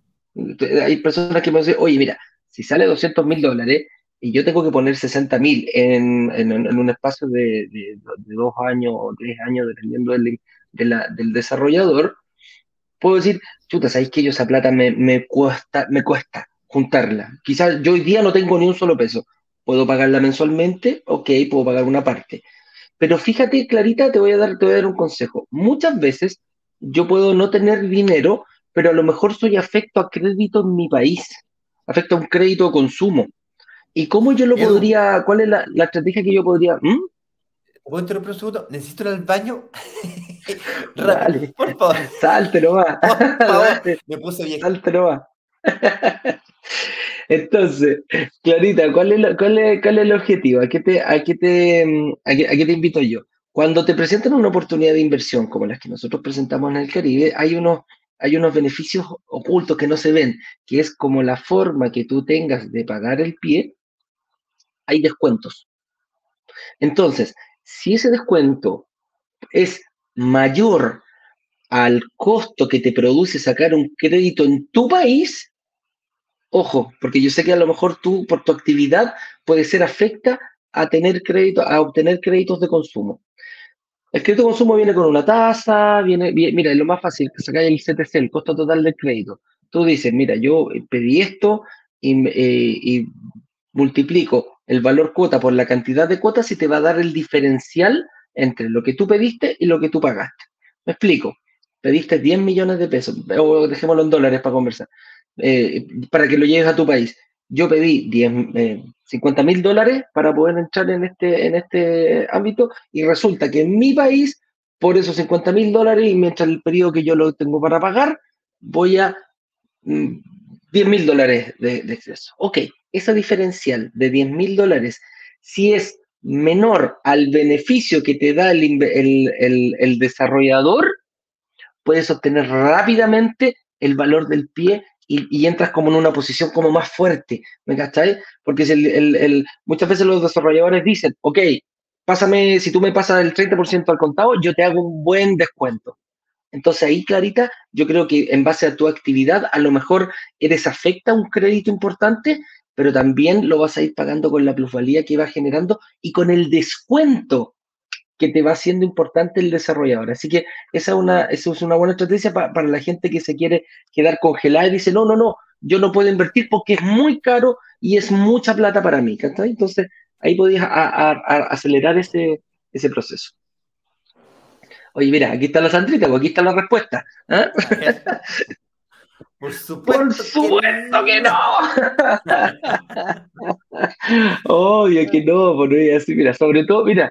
Hay personas que me dicen, oye, mira, si sale 200 mil dólares y yo tengo que poner 60 mil en, en, un espacio de, de, dos años o tres años, dependiendo del, del desarrollador, puedo decir, chuta, ¿sabéis que yo esa plata me, me, cuesta, me cuesta juntarla? Quizás yo hoy día no tengo ni un solo peso, ¿Puedo pagarla mensualmente? Ok, puedo pagar una parte. Pero fíjate, Clarita, te voy a dar, te voy a dar un consejo. Muchas veces yo puedo no tener dinero, pero a lo mejor soy afecto a crédito en mi país, afecto a un crédito de consumo. ¿Y cómo yo lo podría, cuál es la, estrategia que yo podría... ¿Mm? ¿Puedo interrumpir un segundo? Necesito ir al baño. Dale, por favor. Salte nomás. Por favor. Me puse bien. Salte nomás. Entonces, Clarita, ¿cuál es, el objetivo? ¿A qué, te, a, qué te, a, qué, te invito yo? Cuando te presentan una oportunidad de inversión como las que nosotros presentamos en el Caribe, hay unos, hay unos beneficios ocultos que no se ven, que es como la forma que tú tengas de pagar el pie, hay descuentos. Entonces, si ese descuento es mayor al costo que te produce sacar un crédito en tu país, Ojo, porque yo sé que a lo mejor tú, por tu actividad, puede ser afecta a tener crédito, a obtener créditos de consumo. El crédito de consumo viene con una tasa, viene, mira, es lo más fácil, que sacar el CTC, el costo total del crédito. Tú dices, mira, yo pedí esto y, eh, y multiplico el valor cuota por la cantidad de cuotas y te va a dar el diferencial entre lo que tú pediste y lo que tú pagaste. Me explico. Pediste 10 millones de pesos, o dejémoslo en dólares para conversar. Eh, para que lo lleves a tu país. Yo pedí 10, 50 eh, mil dólares para poder entrar en este, en este ámbito y resulta que en mi país, por esos 50 mil dólares y mientras el periodo que yo lo tengo para pagar, voy a 10 mm, mil dólares de, exceso. Ok, esa diferencial de 10 mil dólares, si es menor al beneficio que te da el, el desarrollador, puedes obtener rápidamente el valor del pie y, entras como en una posición como más fuerte, ¿me cacháis? Porque el, muchas veces los desarrolladores dicen, ok, pásame, si tú me pasas el 30% al contado, yo te hago un buen descuento. Entonces ahí, Clarita, yo creo que en base a tu actividad, a lo mejor eres afecta un crédito importante, pero también lo vas a ir pagando con la plusvalía que va generando y con el descuento que te va siendo importante el desarrollador. Así que esa es una, esa es una buena estrategia para la gente que se quiere quedar congelada y dice, no, no, no, yo no puedo invertir porque es muy caro y es mucha plata para mí. Entonces, ahí podías acelerar ese, ese proceso. Oye, mira, aquí está la Sandrita, pues aquí está la respuesta. ¿ah? Por supuesto, Por supuesto que no. Obvio que no, por pues así, mira, sobre todo, mira,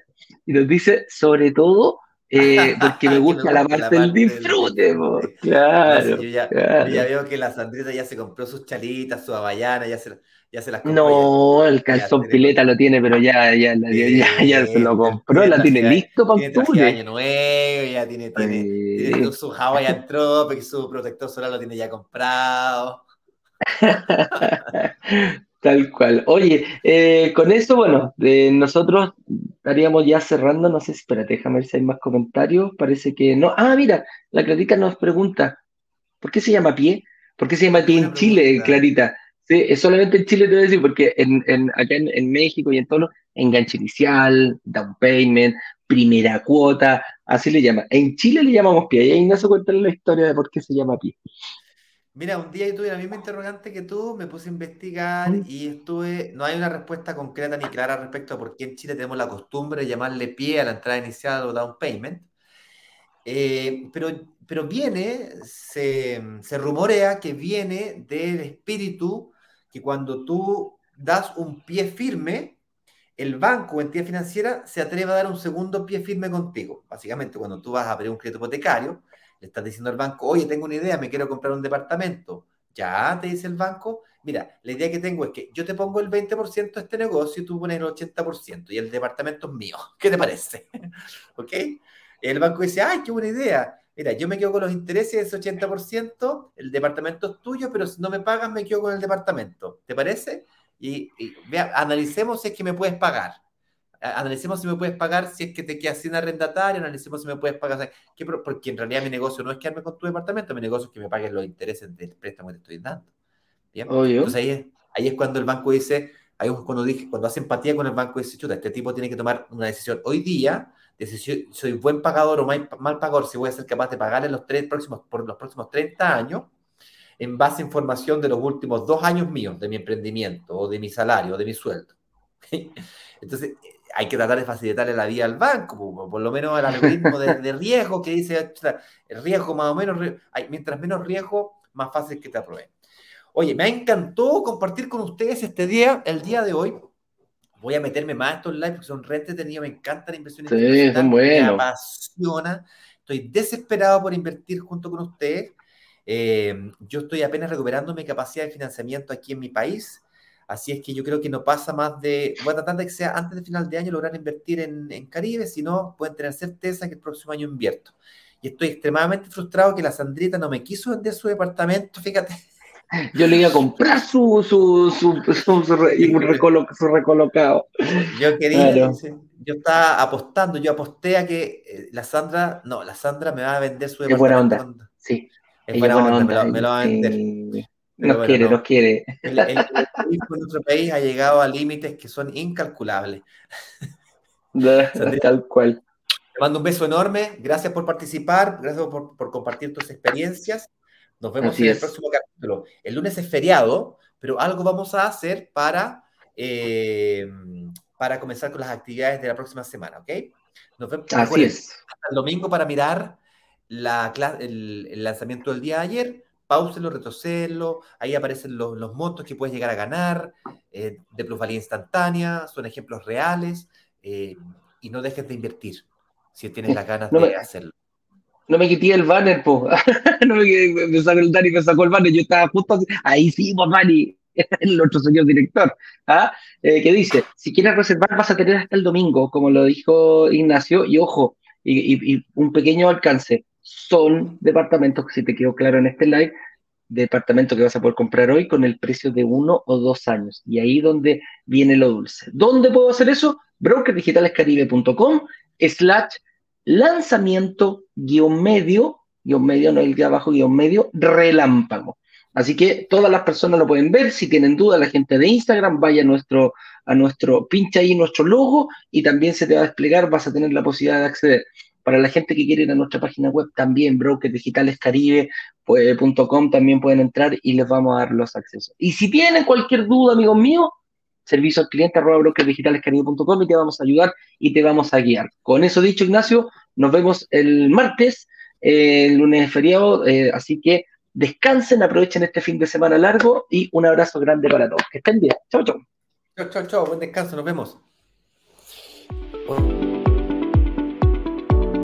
y nos dice, sobre todo, eh, porque me gusta, la, parte del disfrute, claro, yo, ya, veo que la Sandrita ya se compró sus chalitas, su avallana, ya se, ya se las compró. No, el calzón pileta lo tiene, pero ya, ya, ya, ya, se lo compró, la tiene listo para octubre. año nuevo, ya tiene, tiene, tiene su Hawaiian Tropic, su protector solar lo tiene ya comprado. Tal cual. Oye, eh, con eso, bueno, nosotros estaríamos ya cerrando. No sé espérate, déjame ver si hay más comentarios. Parece que no. Ah, mira, la Clarita nos pregunta: ¿por qué se llama pie? ¿Por qué se llama pie en Chile, Clarita? Sí, es solamente en Chile te voy a decir, porque en, en acá en, México y en todo, enganche inicial, down payment, primera cuota, así le llama. En Chile le llamamos pie, y ahí no se cuenta la historia de por qué se llama pie. Mira, un día yo tuve la misma interrogante que tú, me puse a investigar y estuve, no hay una respuesta concreta ni clara respecto a por qué en Chile tenemos la costumbre de llamarle pie a la entrada inicial o down payment. Eh, pero, pero viene, se, se rumorea que viene del espíritu que cuando tú das un pie firme, el banco o entidad financiera se atreve a dar un segundo pie firme contigo. Básicamente, cuando tú vas a abrir un crédito hipotecario, le estás diciendo al banco, oye, tengo una idea, me quiero comprar un departamento. Ya, te dice el banco, mira, la idea que tengo es que yo te pongo el 20% de este negocio y tú pones el 80% y el departamento es mío. ¿Qué te parece? ¿Ok? El banco dice, ay, qué buena idea. Mira, yo me quedo con los intereses de ese 80%, el departamento es tuyo, pero si no me pagas, me quedo con el departamento. ¿Te parece? Y, vea, analicemos si es que me puedes pagar analicemos si me puedes pagar si es que te quedas sin arrendatario, analicemos si me puedes pagar, porque en realidad mi negocio no es quedarme con tu departamento, mi negocio es que me paguen los intereses del préstamo que te estoy dando. ¿Bien? Entonces ahí es, ahí es cuando el banco dice, ahí es cuando, dije, cuando hace empatía con el banco, dice, chuta, este tipo tiene que tomar una decisión hoy día, de si soy buen pagador o mal, mal pagador, si voy a ser capaz de pagarle los tres próximos, por los próximos 30 años, en base a información de los últimos dos años míos de mi emprendimiento o de mi salario o de mi sueldo. Entonces, hay que tratar de facilitarle la vida al banco, por, lo menos el algoritmo de, riesgo que dice, el riesgo más o menos, mientras menos riesgo, más fácil que te aprueben. Oye, me ha encantado compartir con ustedes este día, el día de hoy. Voy a meterme más a estos live porque son re entretenidos, me encantan inversiones. Sí, son buenos. Me apasiona. Estoy desesperado por invertir junto con ustedes. Eh, yo estoy apenas recuperando mi capacidad de financiamiento aquí en mi país. Así es que yo creo que no pasa más de, voy a tratar de que sea antes del final de año lograr invertir en, en Caribe, si no, pueden tener certeza que el próximo año invierto. Y estoy extremadamente frustrado que la Sandrita no me quiso vender su departamento, fíjate. Yo le iba a comprar su, su, su, su, recolocado. Yo quería, yo estaba apostando, yo aposté a que eh, la Sandra, no, la Sandra me va a vender su departamento. Es buena onda, sí. Es buena, onda, me, lo, va a vender. Nos quiere, nos quiere. El, nuestro país ha llegado a límites que son incalculables. Tal cual. Te mando un beso enorme. Gracias por participar. Gracias por, compartir tus experiencias. Nos vemos en el próximo capítulo. El lunes es feriado, pero algo vamos a hacer para, eh, para comenzar con las actividades de la próxima semana, ¿ok? Nos vemos Así es. hasta el domingo para mirar la, el, el lanzamiento del día de ayer pauselo, retrocederlo, ahí aparecen los, los, montos que puedes llegar a ganar, eh, de plusvalía instantánea, son ejemplos reales, eh, y no dejes de invertir si tienes las ganas de hacerlo. No me quité el banner, po. no me, me sacó el Dani me sacó el banner, yo estaba justo ahí sí, pues Dani, el otro señor director, ¿ah? Eh, que dice, si quieres reservar vas a tener hasta el domingo, como lo dijo Ignacio, y ojo, y, y un pequeño alcance, son departamentos, si te quedó claro en este live, departamentos que vas a poder comprar hoy con el precio de uno o dos años. Y ahí donde viene lo dulce. ¿Dónde puedo hacer eso? brokerdigitalescaribe.com slash lanzamiento guion medio, guion medio, no el de abajo, guion medio, relámpago. Así que todas las personas lo pueden ver. Si tienen dudas, la gente de Instagram, vaya a nuestro, a nuestro, pincha ahí nuestro logo y también se te va a desplegar, vas a tener la posibilidad de acceder. Para la gente que quiere ir a nuestra página web, también brokersdigitalescaribe.com también pueden entrar y les vamos a dar los accesos. Y si tienen cualquier duda, amigos míos, servicio al cliente arroba brokersdigitalescaribe.com y te vamos a ayudar y te vamos a guiar. Con eso dicho, Ignacio, nos vemos el martes, eh, el lunes feriado, eh, así que descansen, aprovechen este fin de semana largo y un abrazo grande para todos. Que estén bien. Chau, chau. Chau, chau, chau. Buen descanso. Nos vemos.